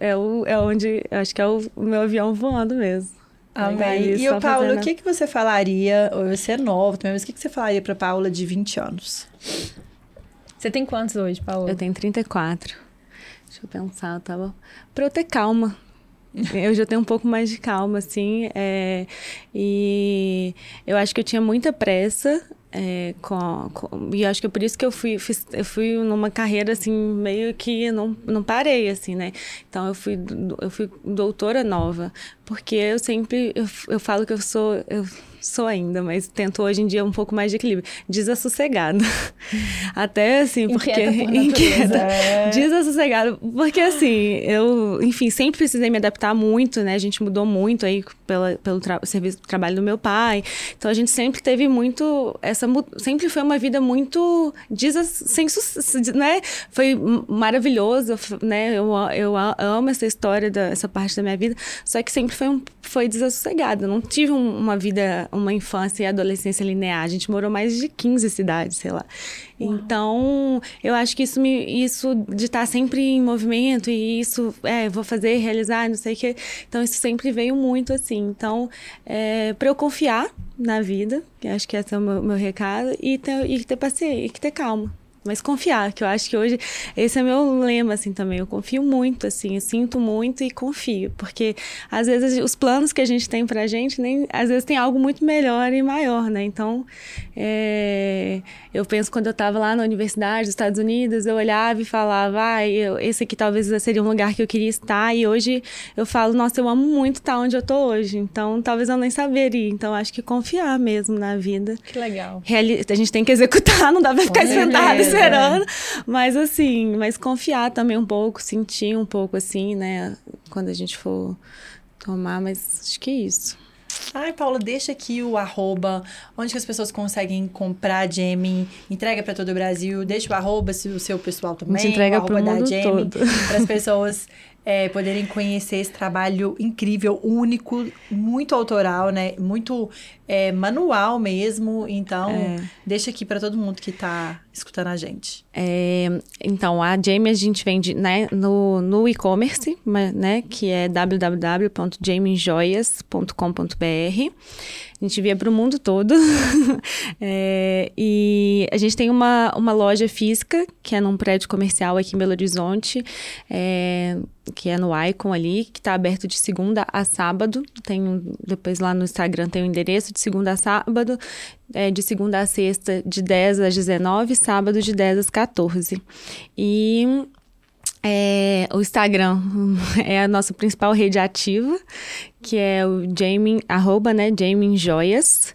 Speaker 3: é, o, é onde, acho que é o, meu avião voando mesmo.
Speaker 1: Amém. E o Paulo, o que, que você falaria, você é novo também, mas o que, que você falaria pra Paula de 20 anos?
Speaker 2: Você tem quantos hoje, Paola?
Speaker 3: Eu tenho 34. Deixa eu pensar, eu tava. Pra eu ter calma. eu já tenho um pouco mais de calma, assim. É... E eu acho que eu tinha muita pressa. É, com, com, e acho que é por isso que eu fui, fiz, eu fui numa carreira assim meio que não, não parei assim, né? Então eu fui eu fui doutora nova, porque eu sempre eu, eu falo que eu sou eu, sou ainda, mas tento hoje em dia um pouco mais de equilíbrio. Desassossegada. <laughs> Até assim, porque.
Speaker 2: Inquieta. Por <laughs> inquieta.
Speaker 3: É. Desassossegada. Porque assim, eu, enfim, sempre precisei me adaptar muito, né? A gente mudou muito aí pela, pelo tra serviço trabalho do meu pai. Então a gente sempre teve muito. Essa, sempre foi uma vida muito. Sem, né? Foi maravilhoso, né? Eu, eu amo essa história, da, essa parte da minha vida. Só que sempre foi, um, foi desassossegada. Não tive um, uma vida uma infância e adolescência linear. A gente morou mais de 15 cidades, sei lá. Uau. Então, eu acho que isso, me, isso de estar sempre em movimento e isso, é, vou fazer, realizar, não sei o quê. Então, isso sempre veio muito assim. Então, é, para eu confiar na vida, que acho que esse é o meu, meu recado, e ter, e ter paciência, e ter calma mas confiar, que eu acho que hoje esse é meu lema assim também. Eu confio muito assim, eu sinto muito e confio, porque às vezes os planos que a gente tem pra gente nem às vezes tem algo muito melhor e maior, né? Então, é, eu penso quando eu estava lá na universidade dos Estados Unidos, eu olhava e falava, ah, eu, esse aqui talvez seria um lugar que eu queria estar, e hoje eu falo, nossa, eu amo muito estar onde eu tô hoje. Então, talvez eu nem saberia. Então, acho que confiar mesmo na vida.
Speaker 2: Que legal.
Speaker 3: Reali a gente tem que executar, <laughs> não dá pra ficar sentado esperando. Mas assim, mas confiar também um pouco, sentir um pouco assim, né? Quando a gente for tomar, mas acho que é isso.
Speaker 1: Ai, Paula, deixa aqui o arroba, onde que as pessoas conseguem comprar Jamie, entrega para todo o Brasil, deixa o arroba se o seu pessoal também,
Speaker 3: a gente entrega para o mundo todo.
Speaker 1: para as pessoas é, poderem conhecer esse trabalho incrível, único, muito autoral, né? Muito é, manual mesmo. Então, é. deixa aqui para todo mundo que está escutando a gente.
Speaker 3: É, então, a Jamie a gente vende né, no, no e-commerce, né? Que é www.jamiejoias.com.br. A gente via para o mundo todo. <laughs> é, e a gente tem uma, uma loja física, que é num prédio comercial aqui em Belo Horizonte, é, que é no Icon ali, que está aberto de segunda a sábado. Tem, depois lá no Instagram tem o endereço de segunda a sábado, é, de segunda a sexta, de 10 às 19, sábado de 10 às 14. E é, o Instagram <laughs> é a nossa principal rede ativa, que é o Jamin, arroba, né, Jamin Joias.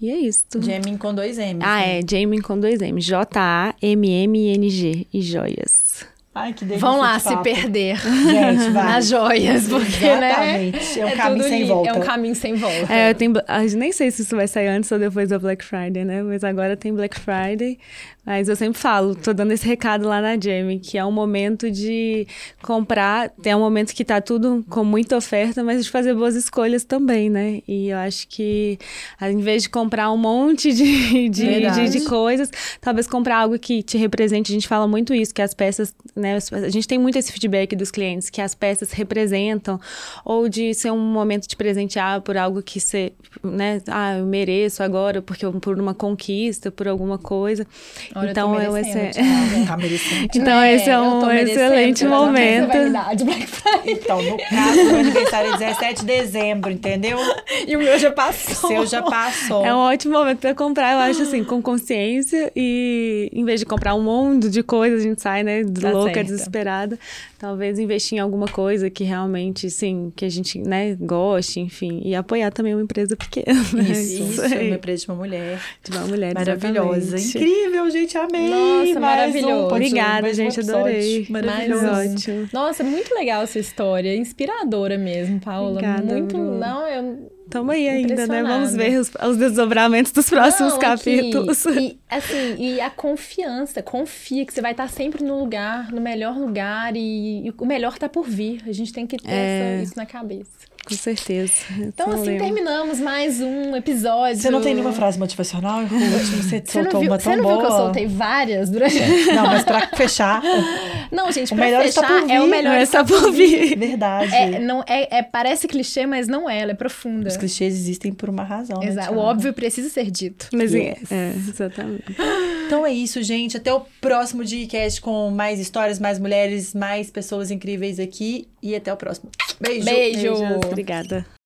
Speaker 3: E é isso.
Speaker 1: Jamin com dois M's.
Speaker 3: Ah, né? é, Jamin com dois M's. J-A-M-M-I-N-G. E joias.
Speaker 1: Ai, que delícia.
Speaker 2: Vão lá se perder <laughs> Gente, vai. nas joias, porque,
Speaker 1: né, Exatamente. né? É um é caminho sem volta.
Speaker 2: É um caminho sem volta.
Speaker 3: É, eu tenho, nem sei se isso vai sair antes ou depois da Black Friday, né? Mas agora tem Black Friday. Mas eu sempre falo, tô dando esse recado lá na Jamie, que é um momento de comprar, tem um momento que tá tudo com muita oferta, mas de fazer boas escolhas também, né? E eu acho que, em vez de comprar um monte de, <laughs> de, de, de coisas, talvez comprar algo que te represente. A gente fala muito isso, que as peças, né? A gente tem muito esse feedback dos clientes, que as peças representam, ou de ser um momento de presentear por algo que você, né? Ah, eu mereço agora, porque por uma conquista, por alguma coisa.
Speaker 2: Olha,
Speaker 3: então,
Speaker 2: eu
Speaker 3: esse é...
Speaker 1: Tá merecendo.
Speaker 3: Então,
Speaker 2: É,
Speaker 3: esse é
Speaker 2: eu
Speaker 3: um
Speaker 2: tô merecendo,
Speaker 3: excelente
Speaker 2: eu
Speaker 3: momento.
Speaker 2: rivalidade, Black Friday.
Speaker 1: Então, no caso, meu aniversário é 17 de dezembro, entendeu?
Speaker 2: E o meu já
Speaker 1: O
Speaker 2: passou.
Speaker 1: seu já passou.
Speaker 3: É um ótimo momento para comprar, eu acho assim, com consciência e em vez de comprar um monte de coisas, a gente sai, né,
Speaker 2: Tá
Speaker 3: louca,
Speaker 2: certo.
Speaker 3: desesperada. Talvez investir em alguma coisa que realmente, sim, que a gente, né, goste, enfim, e apoiar também uma empresa pequena. <laughs> né?
Speaker 1: Isso, isso,
Speaker 3: aí.
Speaker 1: uma empresa de uma mulher.
Speaker 3: De uma mulher,
Speaker 1: Maravilhosa.
Speaker 3: exatamente.
Speaker 1: Incrível, gente, amei.
Speaker 2: Nossa,
Speaker 1: Mais
Speaker 2: maravilhoso.
Speaker 1: Um,
Speaker 3: Obrigada,
Speaker 1: mais um
Speaker 3: gente,
Speaker 1: episódio.
Speaker 3: adorei.
Speaker 1: Maravilhoso.
Speaker 2: Mais um.
Speaker 3: Ótimo.
Speaker 2: Nossa, muito legal essa história. Inspiradora mesmo, Paula.
Speaker 3: Obrigada,
Speaker 2: muito.
Speaker 3: Bru.
Speaker 2: Não, eu.
Speaker 3: Tamo aí ainda, né? Vamos ver os, os desdobramentos dos próximos
Speaker 2: Não,
Speaker 3: capítulos.
Speaker 2: E, assim, e a confiança. Confia que você vai estar sempre no lugar, no melhor lugar. E, e o melhor tá por vir. A gente tem que ter
Speaker 3: É.
Speaker 2: essa- isso na cabeça.
Speaker 3: Com certeza.
Speaker 2: Então,
Speaker 3: Só
Speaker 2: assim,
Speaker 3: lembro.
Speaker 2: terminamos mais um episódio.
Speaker 1: Você não tem nenhuma frase motivacional? Você
Speaker 2: Você
Speaker 1: soltou
Speaker 2: viu,
Speaker 1: uma
Speaker 2: você
Speaker 1: tão
Speaker 2: não viu que eu
Speaker 1: boa.
Speaker 2: soltei várias durante. <laughs>
Speaker 1: Não, mas pra fechar,
Speaker 2: Não, gente,
Speaker 1: O
Speaker 2: pra
Speaker 1: melhor está
Speaker 2: fechar, é o melhor
Speaker 3: Não é
Speaker 2: está
Speaker 3: por vir.
Speaker 1: verdade.
Speaker 2: É, não, é, é- parece clichê, mas não é, ela é profunda.
Speaker 1: Os clichês existem por uma razão. né,
Speaker 2: Exato. O
Speaker 1: Thiago?
Speaker 2: óbvio precisa ser dito.
Speaker 3: Mas
Speaker 1: Yes.
Speaker 3: é, exatamente.
Speaker 1: Então é isso, gente. Até o próximo Digcast com mais histórias, mais mulheres, mais pessoas incríveis aqui. E até o próximo. Beijo.
Speaker 2: Beijo.
Speaker 3: Beijos, Obrigada.